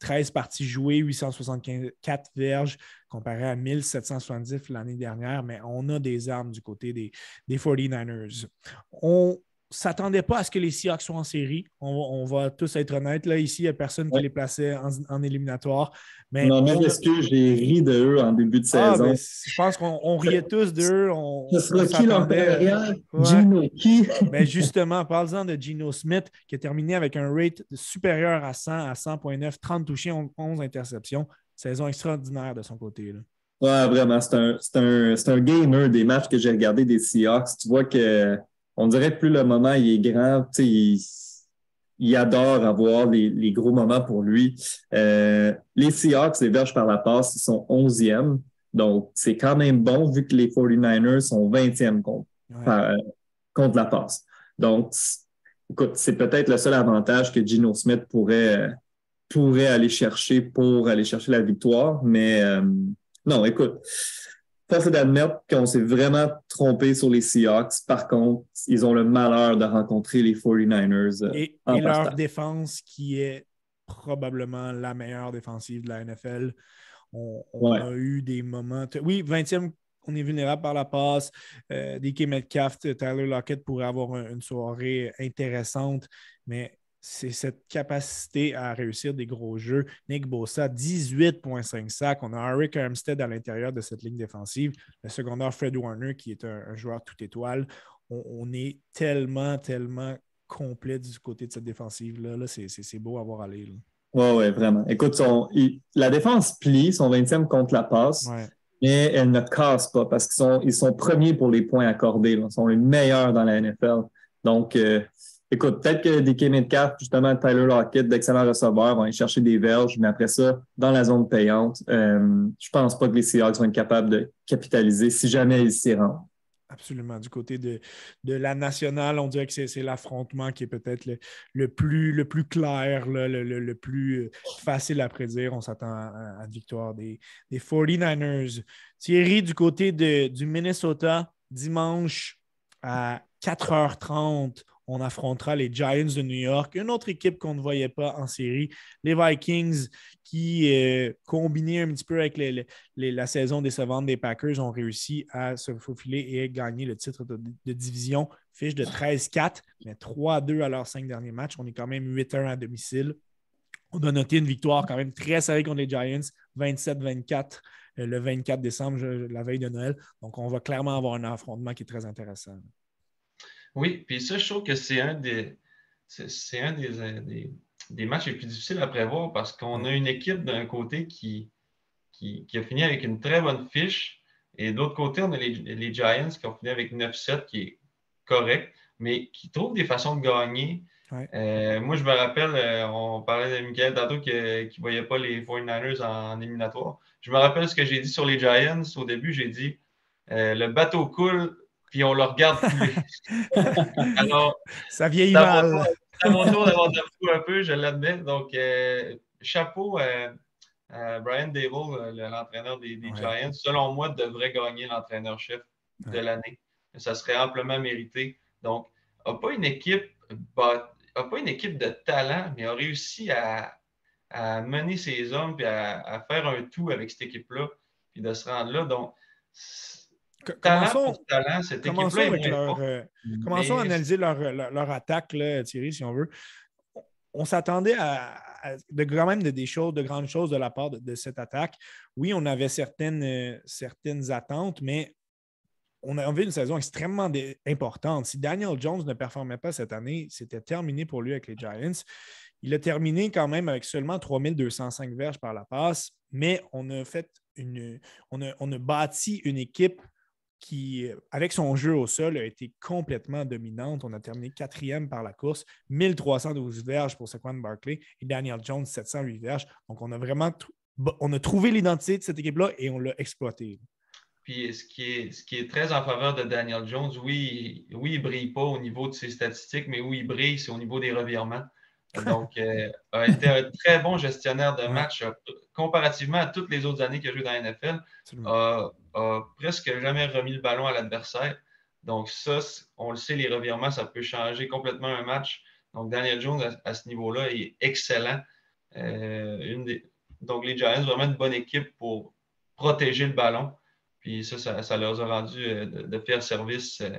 13 euh, parties jouées, 864 verges comparé à 1770 l'année dernière, mais on a des armes du côté des, des 49ers. On, s'attendait pas à ce que les Seahawks soient en série. On, va tous être honnêtes. Là, ici, il n'y a personne qui les plaçait en, éliminatoire. Mais non, mais est-ce que j'ai ri de eux en début de ah, saison? Ben, je pense qu'on riait tous d'eux. Ce sera qui l'empérial? Gino qui? ben justement, parle-en de Gino Smith qui a terminé avec un rate supérieur à 100, à 100.9, 30 touchés, 11 interceptions. Saison extraordinaire de son côté. Là. Ouais, vraiment. C'est un, un, un gamer des matchs que j'ai regardé des Seahawks. Tu vois que on dirait que plus le moment il est grand, il, il adore avoir les, gros moments pour lui. Euh, les Seahawks, les verges par la passe, ils sont 11e. Donc, c'est quand même bon vu que les 49ers sont 20e contre, contre la passe. Donc, écoute, c'est peut-être le seul avantage que Gino Smith pourrait, pourrait aller chercher pour aller chercher la victoire. Mais euh, non, écoute, Force d'admettre qu'on s'est vraiment trompé sur les Seahawks. Par contre, ils ont le malheur de rencontrer les 49ers. Euh, et, et leur défense, qui est probablement la meilleure défensive de la NFL. On, a eu des moments. Oui, 20e, on est vulnérable par la passe. Euh, DK Metcalf, Tyler Lockett pourrait avoir une soirée intéressante, mais c'est cette capacité à réussir des gros jeux. Nick Bossa, 18,5 sacs. On a Eric Armstead à l'intérieur de cette ligne défensive. Le secondaire, Fred Warner, qui est un, joueur tout étoile. On, est tellement, tellement complet du côté de cette défensive-là. -là, c'est beau à voir aller. Oui, oui, vraiment. Écoute, la défense plie, son 20e contre la passe. Mais elle ne casse pas parce qu'ils sont, ils sont premiers pour les points accordés. Ils sont les meilleurs dans la NFL. Donc, euh, Écoute, peut-être que des Metcalf, justement, Tyler Lockett, d'excellents receveurs, vont aller chercher des verges, mais après ça, dans la zone payante, euh, je pense pas que les Seahawks vont être capables de capitaliser si jamais ils s'y rendent. Absolument. Du côté de, la nationale, on dirait que c'est l'affrontement qui est peut-être le, plus, clair, le, plus facile à prédire. On s'attend à, une victoire des, des 49ers. Thierry, du côté du Minnesota, dimanche à 4h30, on affrontera les Giants de New York, une autre équipe qu'on ne voyait pas en série, les Vikings qui, euh, combinés un petit peu avec la saison décevante des Packers, ont réussi à se faufiler et gagner le titre de, division. Fiche de 13-4, mais 3-2 à leurs cinq derniers matchs. On est quand même 8-1 à domicile. On a noté une victoire quand même très serrée contre les Giants, 27-24 euh, le 24 décembre, la veille de Noël. Donc, on va clairement avoir un affrontement qui est très intéressant. Oui, puis ça, je trouve que c'est un des c'est un des, des, matchs les plus difficiles à prévoir parce qu'on a une équipe d'un côté qui, qui, a fini avec une très bonne fiche et de l'autre côté, on a les, Giants qui ont fini avec 9-7 qui est correct, mais qui trouvent des façons de gagner. Euh, moi, je me rappelle, euh, on parlait de Michael tantôt qui ne voyait pas les 49ers en, éliminatoire. Je me rappelle ce que j'ai dit sur les Giants. Au début, j'ai dit euh, le bateau coule puis on le regarde couler. Alors, ça vieillit mal. C'est à mon tour d'avoir de un peu, je l'admets. Donc, euh, chapeau à Brian Dable, l'entraîneur des, Giants. Selon moi, devrait gagner l'entraîneur-chef de l'année. Ça serait amplement mérité. Donc, n'a pas une équipe pas une équipe de talent, mais a réussi à, mener ses hommes et à, faire un tout avec cette équipe-là, puis de se rendre là. Donc, commençons, talent, cette équipe-là euh, commençons à analyser leur, attaque, Thierry, si on veut. On s'attendait à, de, quand même de, des choses, de grandes choses de la part de, cette attaque. Oui, on avait certaines, euh, certaines attentes, mais on a vu une saison extrêmement importante. Si Daniel Jones ne performait pas cette année, c'était terminé pour lui avec les Giants. Il a terminé quand même avec seulement 3205 verges par la passe, mais on a fait une, on a, bâti une équipe qui, avec son jeu au sol, a été complètement dominante. On a terminé quatrième par la course, 1312 verges pour Saquon Barkley et Daniel Jones, 708 verges. Donc, on a vraiment on a trouvé l'identité de cette équipe-là et on l'a exploité. Puis ce qui, est, ce qui est très en faveur de Daniel Jones, oui, oui, il ne brille pas au niveau de ses statistiques, mais où il brille, c'est au niveau des revirements. Donc, euh, a été un très bon gestionnaire de match euh, comparativement à toutes les autres années qu'il a joué dans la NFL. A, presque jamais remis le ballon à l'adversaire. Donc, ça, on le sait, les revirements, ça peut changer complètement un match. Donc, Daniel Jones, à, ce niveau-là, est excellent. Euh, une des... Donc, les Giants, vraiment une bonne équipe pour protéger le ballon. Puis ça, ça, leur a rendu euh, de, de fiers services euh,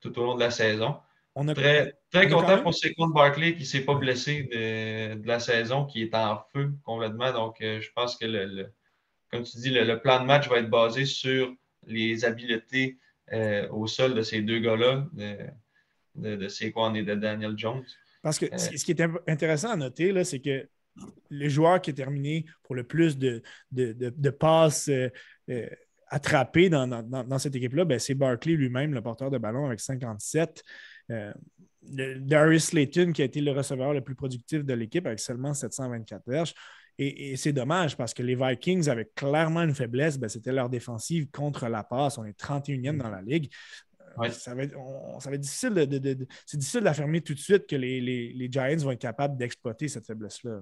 tout au long de la saison. On très, très content pour Saquon Barkley qui ne s'est pas blessé de, la saison, qui est en feu complètement. Donc, je pense que, le, comme tu dis, le, plan de match va être basé sur les habiletés au sol de ces deux gars-là, de, de, de Saquon et de Daniel Jones. Parce que ce qui est intéressant à noter, c'est que le joueur qui a terminé pour le plus de, de passes attrapé dans, cette équipe-là, ben, c'est Barkley lui-même, le porteur de ballon, avec 57. Euh, Darius Slayton, qui a été le receveur le plus productif de l'équipe, avec seulement 724 verges. Et, c'est dommage parce que les Vikings avaient clairement une faiblesse. Ben, c'était leur défensive contre la passe. On est 31e dans la ligue. Euh, ça, va être, difficile de, c'est difficile d'affirmer tout de suite que les, les Giants vont être capables d'exploiter cette faiblesse-là.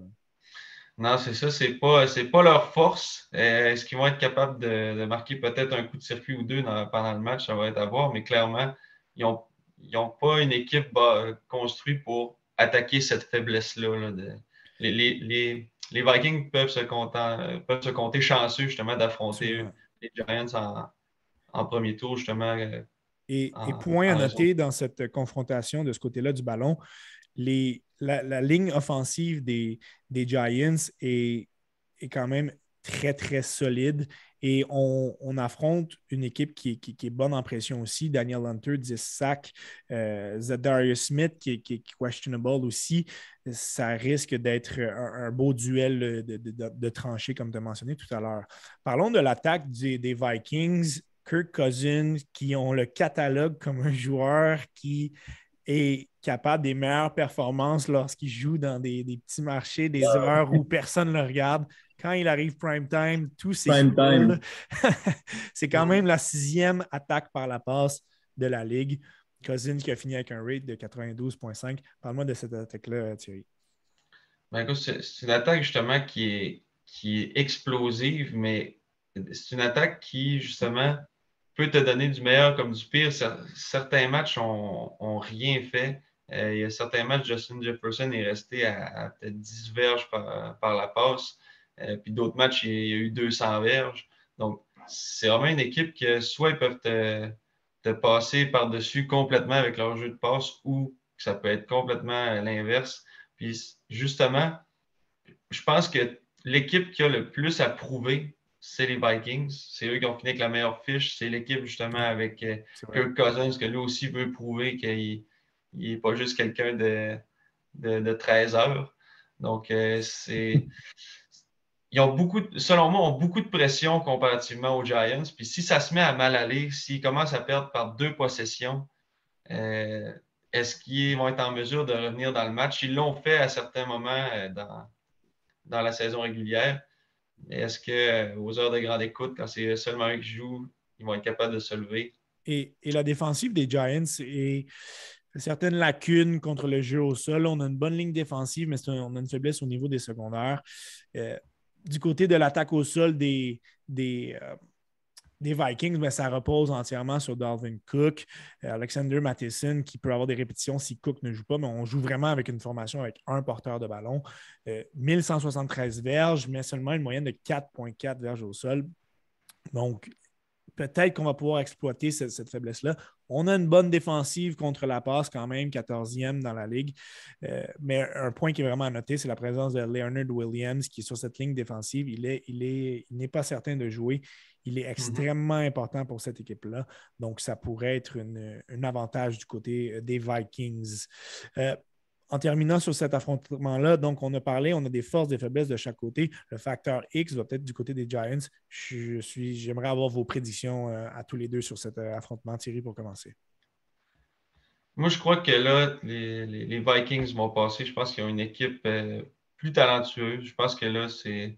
Non, c'est ça, c'est pas, pas leur force. Euh, est-ce qu'ils vont être capables de, marquer peut-être un coup de circuit ou deux pendant le match? Ça va être à voir, mais clairement, ils n'ont pas une équipe construite pour attaquer cette faiblesse-là. Les, Vikings peuvent se, compter, peuvent se compter chanceux justement d'affronter les Giants en, premier tour, justement. Euh, et, et point à noter dans cette confrontation de ce côté-là du ballon, les, la, ligne offensive des, des Giants est, est, quand même très, très solide. Et on, affronte une équipe qui, est bonne en pression aussi. Daniel Hunter, 10 sacs. Euh, Zadarius Smith, qui, est questionable aussi. Ça risque d'être un, beau duel de, de, tranchées, comme tu as mentionné tout à l'heure. Parlons de l'attaque des, des Vikings. Kirk Cousins, qui ont le catalogue comme un joueur qui est capable des meilleures performances lorsqu'il joue dans des, petits marchés, des heures où personne ne le regarde. Quand il arrive prime time, tout c'est cool. C'est quand même la sixième attaque par la passe de la Ligue. Cousins qui a fini avec un rate de 92,5. Parle-moi de cette attaque-là, Thierry. Ben, c'est une attaque justement qui est, qui est explosive, mais c'est une attaque qui, justement, peut te donner du meilleur comme du pire. Certains matchs n'ont rien fait. Euh, il y a certains matchs, Justin Jefferson est resté à, peut-être 10 verges par, la passe. Euh, puis d'autres matchs, il y a eu 200 verges. Donc, c'est vraiment une équipe que soit ils peuvent te, passer par-dessus complètement avec leur jeu de passe ou ça peut être complètement l'inverse. Puis justement, je pense que l'équipe qui a le plus à prouver c'est les Vikings. C'est eux qui ont fini avec la meilleure fiche. C'est l'équipe justement avec euh, Kirk Cousins que lui aussi veut prouver qu'il n'est pas juste quelqu'un de, de, 13 heures. Donc, euh, c'est. Ils ont beaucoup, selon moi, ont beaucoup de pression comparativement aux Giants. Puis si ça se met à mal aller, s'ils commencent à perdre par deux possessions, euh, est-ce qu'ils vont être en mesure de revenir dans le match? Ils l'ont fait à certains moments dans, dans la saison régulière. Est-ce qu'aux euh, heures de grande écoute, quand c'est seulement eux qui jouent, ils vont être capables de se lever? Et, la défensive des Giants est certaines lacunes contre le jeu au sol. On a une bonne ligne défensive, mais on a une faiblesse au niveau des secondaires. Euh, du côté de l'attaque au sol des, des, euh, Vikings, ben, ça repose entièrement sur Dalvin Cook, euh, Alexander Matheson, qui peut avoir des répétitions si Cook ne joue pas, mais on joue vraiment avec une formation avec un porteur de ballon. 1173 verges, mais seulement une moyenne de 4,4 verges au sol. Donc, peut-être qu'on va pouvoir exploiter cette, faiblesse-là. On a une bonne défensive contre la passe quand même, 14e dans la ligue. Euh, mais un point qui est vraiment à noter, c'est la présence de Leonard Williams qui est sur cette ligne défensive. Il n'est il est, il pas certain de jouer. Il est mhm. extrêmement important pour cette équipe-là. Donc, ça pourrait être un avantage du côté des Vikings. Euh, en terminant sur cet affrontement-là, donc on a parlé, on a des forces, des faiblesses de chaque côté. Le facteur X va peut-être du côté des Giants. Je suis, j'aimerais avoir vos prédictions euh, à tous les deux sur cet euh, affrontement, Thierry, pour commencer. Moi, je crois que là, les, Vikings vont passer. Je pense qu'ils ont une équipe euh, plus talentueuse. Je pense que là, c'est.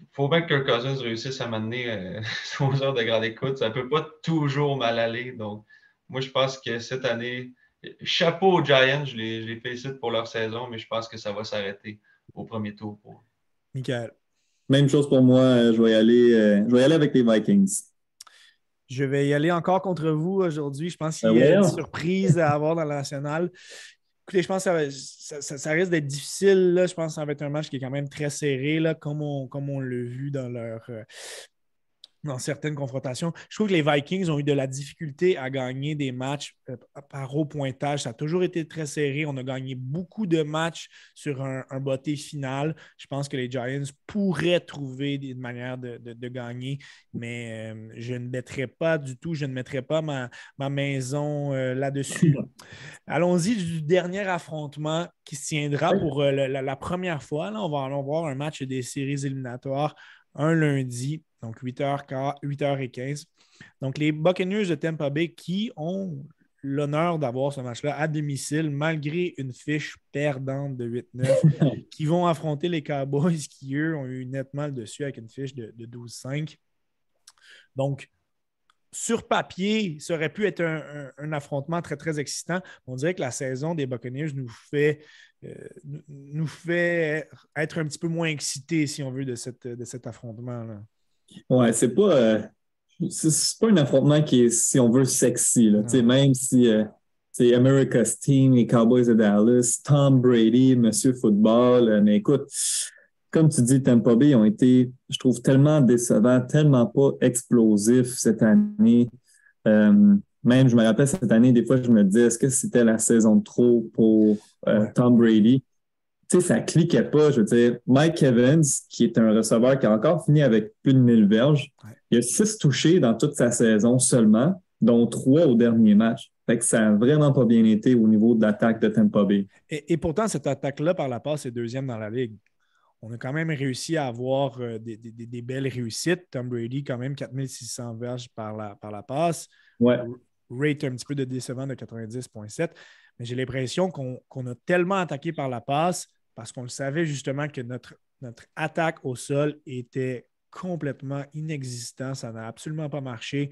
Il faut bien que Kirk Cousins réussisse à m'amener aux heures de grande écoute. Ça ne peut pas toujours mal aller. Donc, moi, je pense que cette année, chapeau aux Giants, je les, je félicite pour leur saison, mais je pense que ça va s'arrêter au premier tour. Pour... Même chose pour moi, je vais, y aller, euh, je vais aller avec les Vikings. Je vais y aller encore contre vous aujourd'hui. Je pense qu'il y a une surprise à avoir dans la nationale. Écoutez, je pense que ça, risque d'être difficile. Je pense que ça va être un match qui est quand même très serré, là, comme on, comme on l'a vu dans leur, euh, dans certaines confrontations. Je trouve que les Vikings ont eu de la difficulté à gagner des matchs euh, par haut pointage. Ça a toujours été très serré. On a gagné beaucoup de matchs sur un, un botté final. Je pense que les Giants pourraient trouver une manière de, gagner, mais euh, je ne mettrai pas du tout, je ne mettrai pas ma, maison euh, là-dessus. Allons-y du dernier affrontement qui se tiendra pour la, première fois. Là, on va aller voir un match des séries éliminatoires un lundi donc 8h, 8h15. Donc, les Buccaneers de Tampa Bay qui ont l'honneur d'avoir ce match-là à domicile, malgré une fiche perdante de 8-9, qui vont affronter les Cowboys qui, eux, ont eu nettement le dessus avec une fiche de, 12-5. Donc, sur papier, ça aurait pu être un, affrontement très, très excitant. On dirait que la saison des Buccaneers nous fait, euh, nous fait être un petit peu moins excités, si on veut, de, cette, de cet affrontement-là. Ouais, c'est pas, euh, c'est pas un affrontement qui est, si on veut, sexy. Là. Même si c'est euh, America's Team, les Cowboys de Dallas, Tom Brady, Monsieur Football. Euh, mais écoute, comme tu dis, Tampa Bay ont été, je trouve, tellement décevants, tellement pas explosifs cette année. même, je me rappelle cette année, des fois, je me disais, est-ce que c'était la saison de trop pour Tom Brady? Tu sais, ça cliquait pas. Je veux dire, Mike Evans, qui est un receveur qui a encore fini avec plus de 1000 verges, il a six touchés dans toute sa saison seulement, dont trois au dernier match. Fait que ça n'a vraiment pas bien été au niveau de l'attaque de Tampa Bay. Et, pourtant, cette attaque-là, par la passe, est deuxième dans la ligue. On a quand même réussi à avoir euh, des, belles réussites. Tom Brady, quand même, 4600 verges par la, par la passe. Ouais. Rate un petit peu de décevant de 90,7. Mais j'ai l'impression qu'on a tellement attaqué par la passe parce qu'on le savait justement que notre, notre attaque au sol était complètement inexistant. Ça n'a absolument pas marché.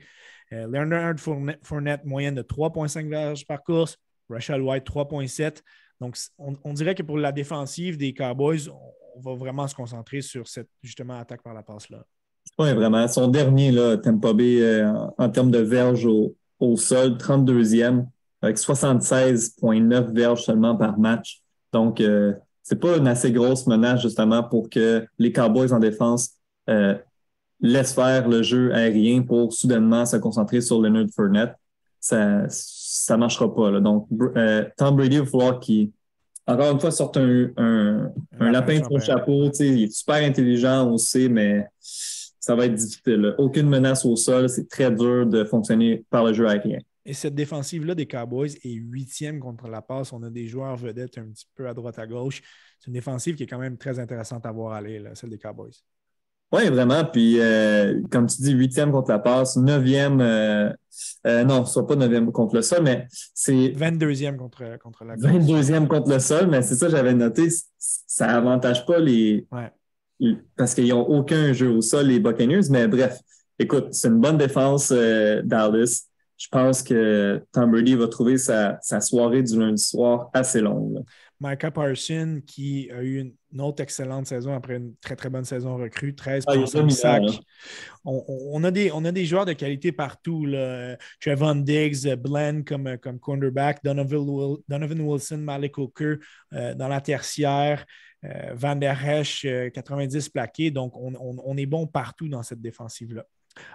Euh, Leonard Fournette, moyenne de 3,5 verges par course. Rachel White, 3,7. Donc, on, dirait que pour la défensive des Cowboys, on, va vraiment se concentrer sur cette justement attaque par la passe-là. Oui, vraiment. Son dernier, là, Tampa euh, en termes de verges au, au sol, 32e, avec 76,9 verges seulement par match. Donc, euh, c'est pas une assez grosse menace justement pour que les Cowboys en défense euh, laissent faire le jeu aérien pour soudainement se concentrer sur Leonard Fournette. Ça ça marchera pas. Donc, euh, Tom Brady, il va falloir qu'il, encore une fois, sorte un, un, lapin de son chapeau. Il est super intelligent, on sait, mais ça va être difficile. Aucune menace au sol. C'est très dur de fonctionner par le jeu aérien. Et cette défensive-là des Cowboys est huitième contre la passe. On a des joueurs vedettes un petit peu à droite à gauche. C'est une défensive qui est quand même très intéressante à voir aller, celle des Cowboys. Oui, vraiment. Puis, euh, comme tu dis, huitième contre la passe, neuvième, euh, euh, non, ce pas neuvième contre le sol, mais c'est. 22e contre, contre la 22e contre le sol, mais c'est ça, j'avais noté. Ça n'avantage pas les. Parce qu'ils n'ont aucun jeu au sol, les Buccaneers. Mais bref, écoute, c'est une bonne défense, Dallas. Je pense que Tom Brady va trouver sa, soirée du lundi soir assez longue. Micah Parson, qui a eu une, autre excellente saison après une très, très bonne saison recrue, 13 ah, sacs. On, a des, on a des joueurs de qualité partout. Là. Trevon Diggs, Bland comme, comme cornerback, Donovan, Wilson, Malik Hooker euh, dans la tertiaire. Euh, Van der Hesch, 90 euh, plaqués. Donc, on, est bon partout dans cette défensive-là.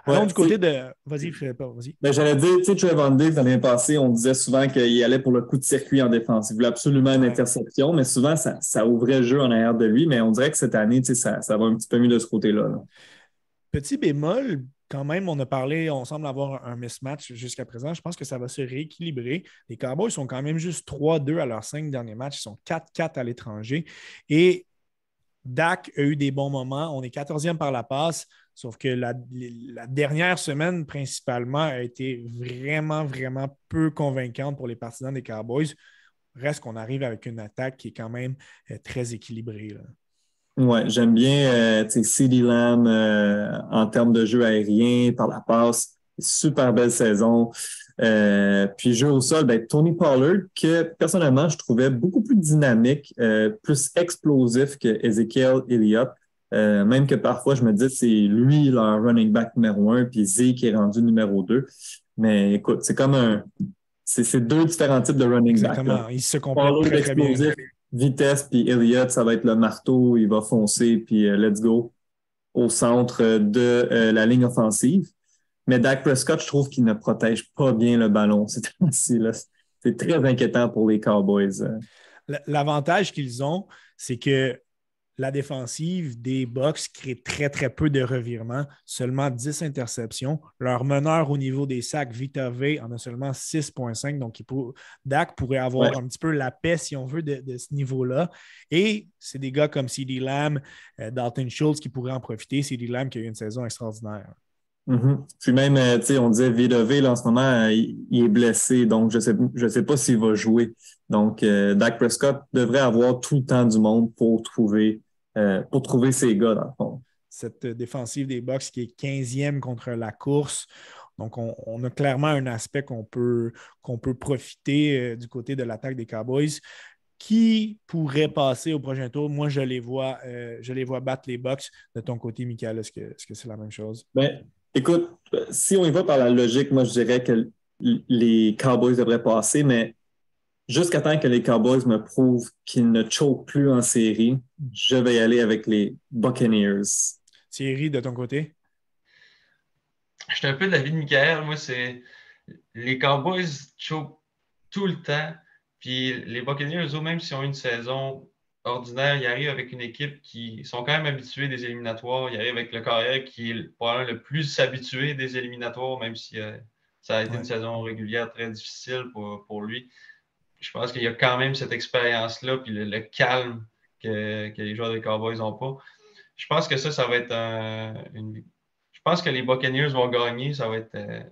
Alors, du côté de. Vas-y, Philippe, vas-y. Ben, J'allais dire, tu sais, Trevor Diggs, l'année passée, on disait souvent qu'il allait pour le coup de circuit en défense. Il voulait absolument une interception, mais souvent, ça, ouvrait le jeu en arrière de lui. Mais on dirait que cette année, tu sais, ça, ça va un petit peu mieux de ce côté-là. Petit bémol, quand même, on a parlé, on semble avoir un mismatch jusqu'à présent. Je pense que ça va se rééquilibrer. Les Cowboys sont quand même juste 3-2 à leurs cinq derniers matchs. Ils sont 4-4 à l'étranger. Et Dak a eu des bons moments. On est 14e par la passe. Sauf que la, dernière semaine, principalement, a été vraiment, vraiment peu convaincante pour les partisans des Cowboys. Reste qu'on arrive avec une attaque qui est quand même euh, très équilibrée. Oui, j'aime bien euh, CD Lamb euh, en termes de jeu aérien, par la passe. Super belle saison. Euh, puis jeu au sol, ben, Tony Pollard, que personnellement, je trouvais beaucoup plus dynamique, plus explosif que Ezekiel Elliott. Euh, même que parfois, je me dis c'est lui leur running back numéro un, puis Z qui est rendu numéro deux. Mais écoute, c'est comme un. C'est deux différents types de running back. Exactement. Ils se complètent très, très bien. Vitesse, puis Elliott, ça va être le marteau, il va foncer, puis euh, let's go au centre de euh, la ligne offensive. Mais Dak Prescott, je trouve qu'il ne protège pas bien le ballon. C'est très inquiétant pour les Cowboys. L'avantage qu'ils ont, c'est que la défensive des Bucks crée très, très peu de revirements, seulement 10 interceptions. Leur meneur au niveau des sacs, Vita V, en a seulement 6,5. Donc, Dak pourrait avoir un petit peu la paix, si on veut, de, ce niveau-là. Et c'est des gars comme CD Lamb, euh, Dalton Schultz qui pourraient en profiter. CD Lamb qui a eu une saison extraordinaire. Mm-hmm. Puis même, euh, tu sais, on disait Vita V, en ce moment, euh, il, est blessé. Donc, je ne sais, je sais pas s'il va jouer. Donc, Dak Prescott devrait avoir tout le temps du monde pour trouver euh, pour trouver ses gars, dans le fond. Cette défensive des Bucks qui est 15e contre la course. Donc, on, a clairement un aspect qu'on peut, qu'on peut profiter euh, du côté de l'attaque des Cowboys. Qui pourrait passer au prochain tour? Moi, je les vois, euh, je les vois battre les Bucks. De ton côté, Michael, est-ce que c'est la même chose? Ben, écoute, si on y va par la logique, moi, je dirais que les Cowboys devraient passer, mais jusqu'à temps que les Cowboys me prouvent qu'ils ne choquent plus en série, je vais y aller avec les Buccaneers. Thierry, de ton côté? Je suis un peu de l'avis de Michael. Moi, c'est les Cowboys choquent tout le temps. Puis les Buccaneers, eux, même s'ils ont une saison ordinaire, ils arrivent avec une équipe qui sont quand même habitués des éliminatoires. Ils arrivent avec le carrière qui est probablement le plus habitué des éliminatoires, même si euh, ça a été une saison régulière très difficile pour, pour lui je pense qu'il y a quand même cette expérience-là, puis le, calme que, les joueurs des Cowboys n'ont pas. Je pense que ça, ça va être une. Je pense que les Buccaneers vont gagner. Ça va être euh,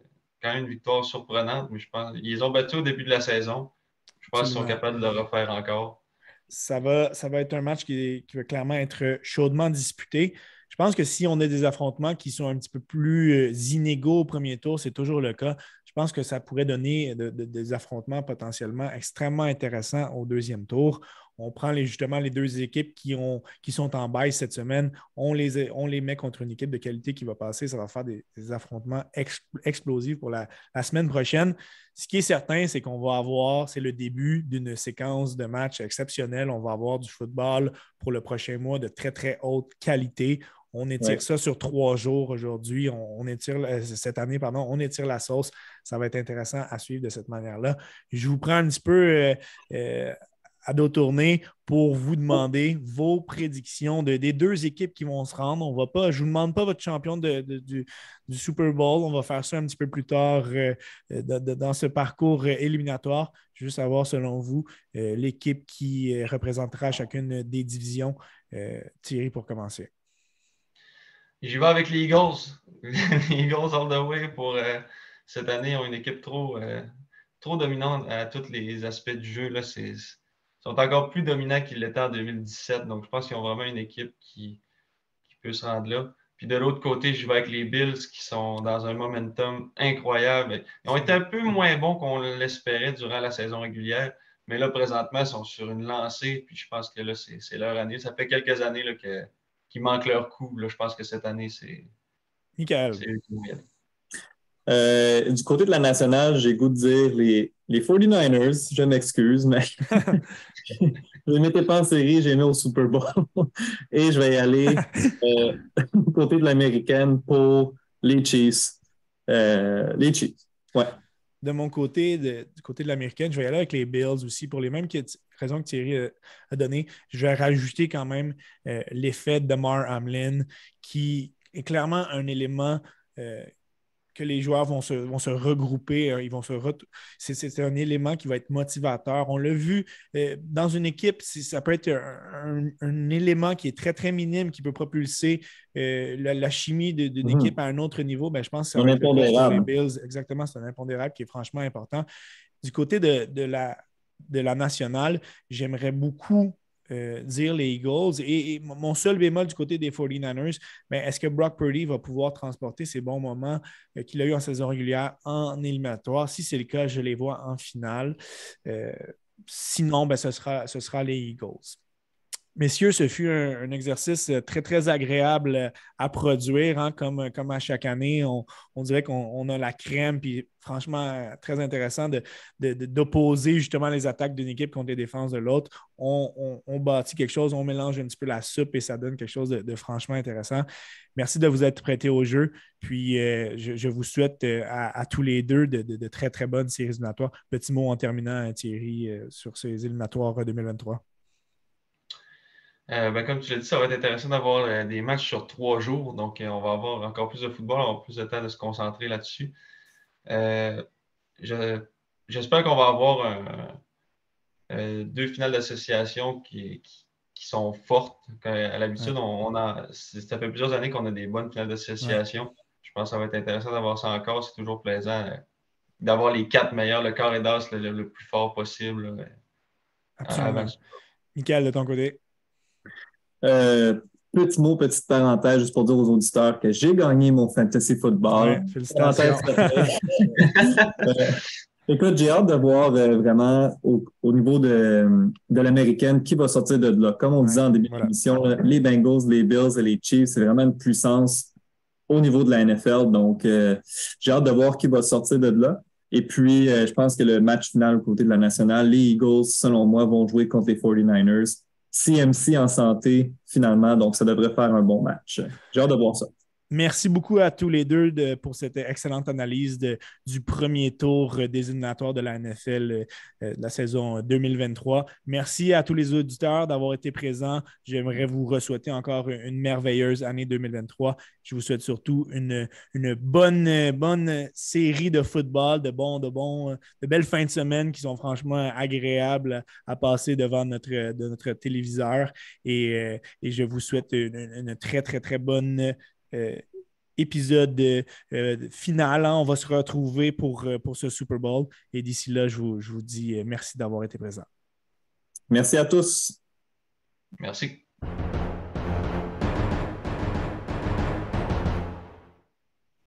quand même une victoire surprenante, mais je pense qu'ils ont battu au début de la saison. Je pense qu'ils sont capables de le refaire encore. Ça va, ça va être un match qui, qui va clairement être chaudement disputé. Je pense que si on a des affrontements qui sont un petit peu plus euh, inégaux au premier tour, c'est toujours le cas. Je pense que ça pourrait donner des affrontements potentiellement extrêmement intéressants au deuxième tour. On prend justement les deux équipes qui, ont, qui sont en baisse cette semaine, on les, on les met contre une équipe de qualité qui va passer. Ça va faire des, affrontements explosifs pour la, la, semaine prochaine. Ce qui est certain, c'est qu'on va avoir, c'est le début d'une séquence de matchs exceptionnelle. On va avoir du football pour le prochain mois de très, très haute qualité. On étire ça sur trois jours aujourd'hui. On, étire cette année, pardon, on étire la sauce. Ça va être intéressant à suivre de cette manière-là. Je vous prends un petit peu euh, euh, à dos tournées pour vous demander vos prédictions de, des deux équipes qui vont se rendre. On va pas, je ne vous demande pas votre champion du, Super Bowl. On va faire ça un petit peu plus tard euh, dans ce parcours éliminatoire. Juste savoir, selon vous, l'équipe qui représentera chacune des divisions. Thierry, pour commencer. J'y vais avec les Eagles. les Eagles all the way pour euh, cette année ils ont une équipe trop, euh, trop dominante à tous les aspects du jeu. Là, ils sont encore plus dominants qu'ils l'étaient en 2017. Donc, je pense qu'ils ont vraiment une équipe qui, peut se rendre là. Puis de l'autre côté, je vais avec les Bills qui sont dans un momentum incroyable. Ils ont été un peu moins bons qu'on l'espérait durant la saison régulière, mais là, présentement, ils sont sur une lancée. Puis je pense que là, c'est leur année. Ça fait quelques années là, qu'ils manquent leur coup. Là. Je pense que cette année, c'est. Michael. Euh, du côté de la nationale, j'ai goût de dire les, les 49ers. Je m'excuse, mais je ne mettais pas en série, j'ai mis au Super Bowl. Et je vais y aller euh, du côté de l'américaine pour les Chiefs. Euh, les Chiefs, ouais. De mon côté, du côté de l'américaine, je vais y aller avec les Bills aussi pour les mêmes raisons que Thierry a, données. Je vais rajouter quand même l'effet de Mar Hamlin qui est clairement un élément que les joueurs vont se, vont se regrouper, euh, ils vont se c'est, un élément qui va être motivateur. On l'a vu euh, dans une équipe, ça peut être un, élément qui est très, très minime, qui peut propulser euh, la, chimie de, d'une mhm. équipe à un autre niveau. Ben, je pense que c'est un Bills. Exactement, c'est un impondérable qui est franchement important. Du côté de, de la, de la nationale, j'aimerais beaucoup euh, dire les Eagles. Et, mon seul bémol du côté des 49ers, mais est-ce que Brock Purdy va pouvoir transporter ces bons moments euh, qu'il a eu en saison régulière en éliminatoire? Si c'est le cas, je les vois en finale. Euh, sinon, ben, ce, ce sera les Eagles. Messieurs, ce fut un, exercice très, très agréable à produire. Hein, comme, comme à chaque année, on, dirait qu'on a la crème, puis franchement, très intéressant d'opposer justement les attaques d'une équipe contre les défenses de l'autre. On, bâtit quelque chose, on mélange un petit peu la soupe et ça donne quelque chose de, franchement intéressant. Merci de vous être prêté au jeu. Puis, euh, je, vous souhaite euh, à, tous les deux de, très, très bonnes séries éliminatoires. Petit mot en terminant, Thierry, euh, sur ces éliminatoires 2023. Euh, ben, comme tu l'as dit, ça va être intéressant d'avoir euh, des matchs sur trois jours. Donc, euh, on va avoir encore plus de football, on va avoir plus de temps de se concentrer là-dessus. J'espère qu'on va avoir deux finales d'association qui, sont fortes. À l'habitude, on, a, ça fait plusieurs années qu'on a des bonnes finales d'association. Je pense que ça va être intéressant d'avoir ça encore. C'est toujours plaisant d'avoir les quatre meilleurs, le corps et d'as le, plus fort possible. Absolument. Michael, de ton côté. Euh, petit mot, petite parenthèse, juste pour dire aux auditeurs que j'ai gagné mon fantasy football. félicitations. Euh, écoute, j'ai hâte de voir euh, vraiment au, niveau de, de l'américaine qui va sortir de là. Comme on disait en début d'émission, les Bengals, les Bills et les Chiefs, c'est vraiment une puissance au niveau de la NFL. Donc, j'ai hâte de voir qui va sortir de là. Et puis, je pense que le match final au côté de la nationale, les Eagles, selon moi, vont jouer contre les 49ers. CMC en santé finalement, donc ça devrait faire un bon match. J'ai hâte de voir ça. Merci beaucoup à tous les deux pour cette excellente analyse du premier tour désignatoire de la NFL euh, de la saison 2023. Merci à tous les auditeurs d'avoir été présents. J'aimerais vous souhaiter encore une merveilleuse année 2023. Je vous souhaite surtout une, une bonne, bonne série de football, de, bons, de, bons, de belles fins de semaine qui sont franchement agréables à passer devant notre, de notre téléviseur. Et, euh, et je vous souhaite une très, très, très bonne euh, épisode euh, final. Hein. On va se retrouver pour, euh, pour ce Super Bowl. Et d'ici là, je vous, je vous dis merci d'avoir été présent. Merci à tous. Merci.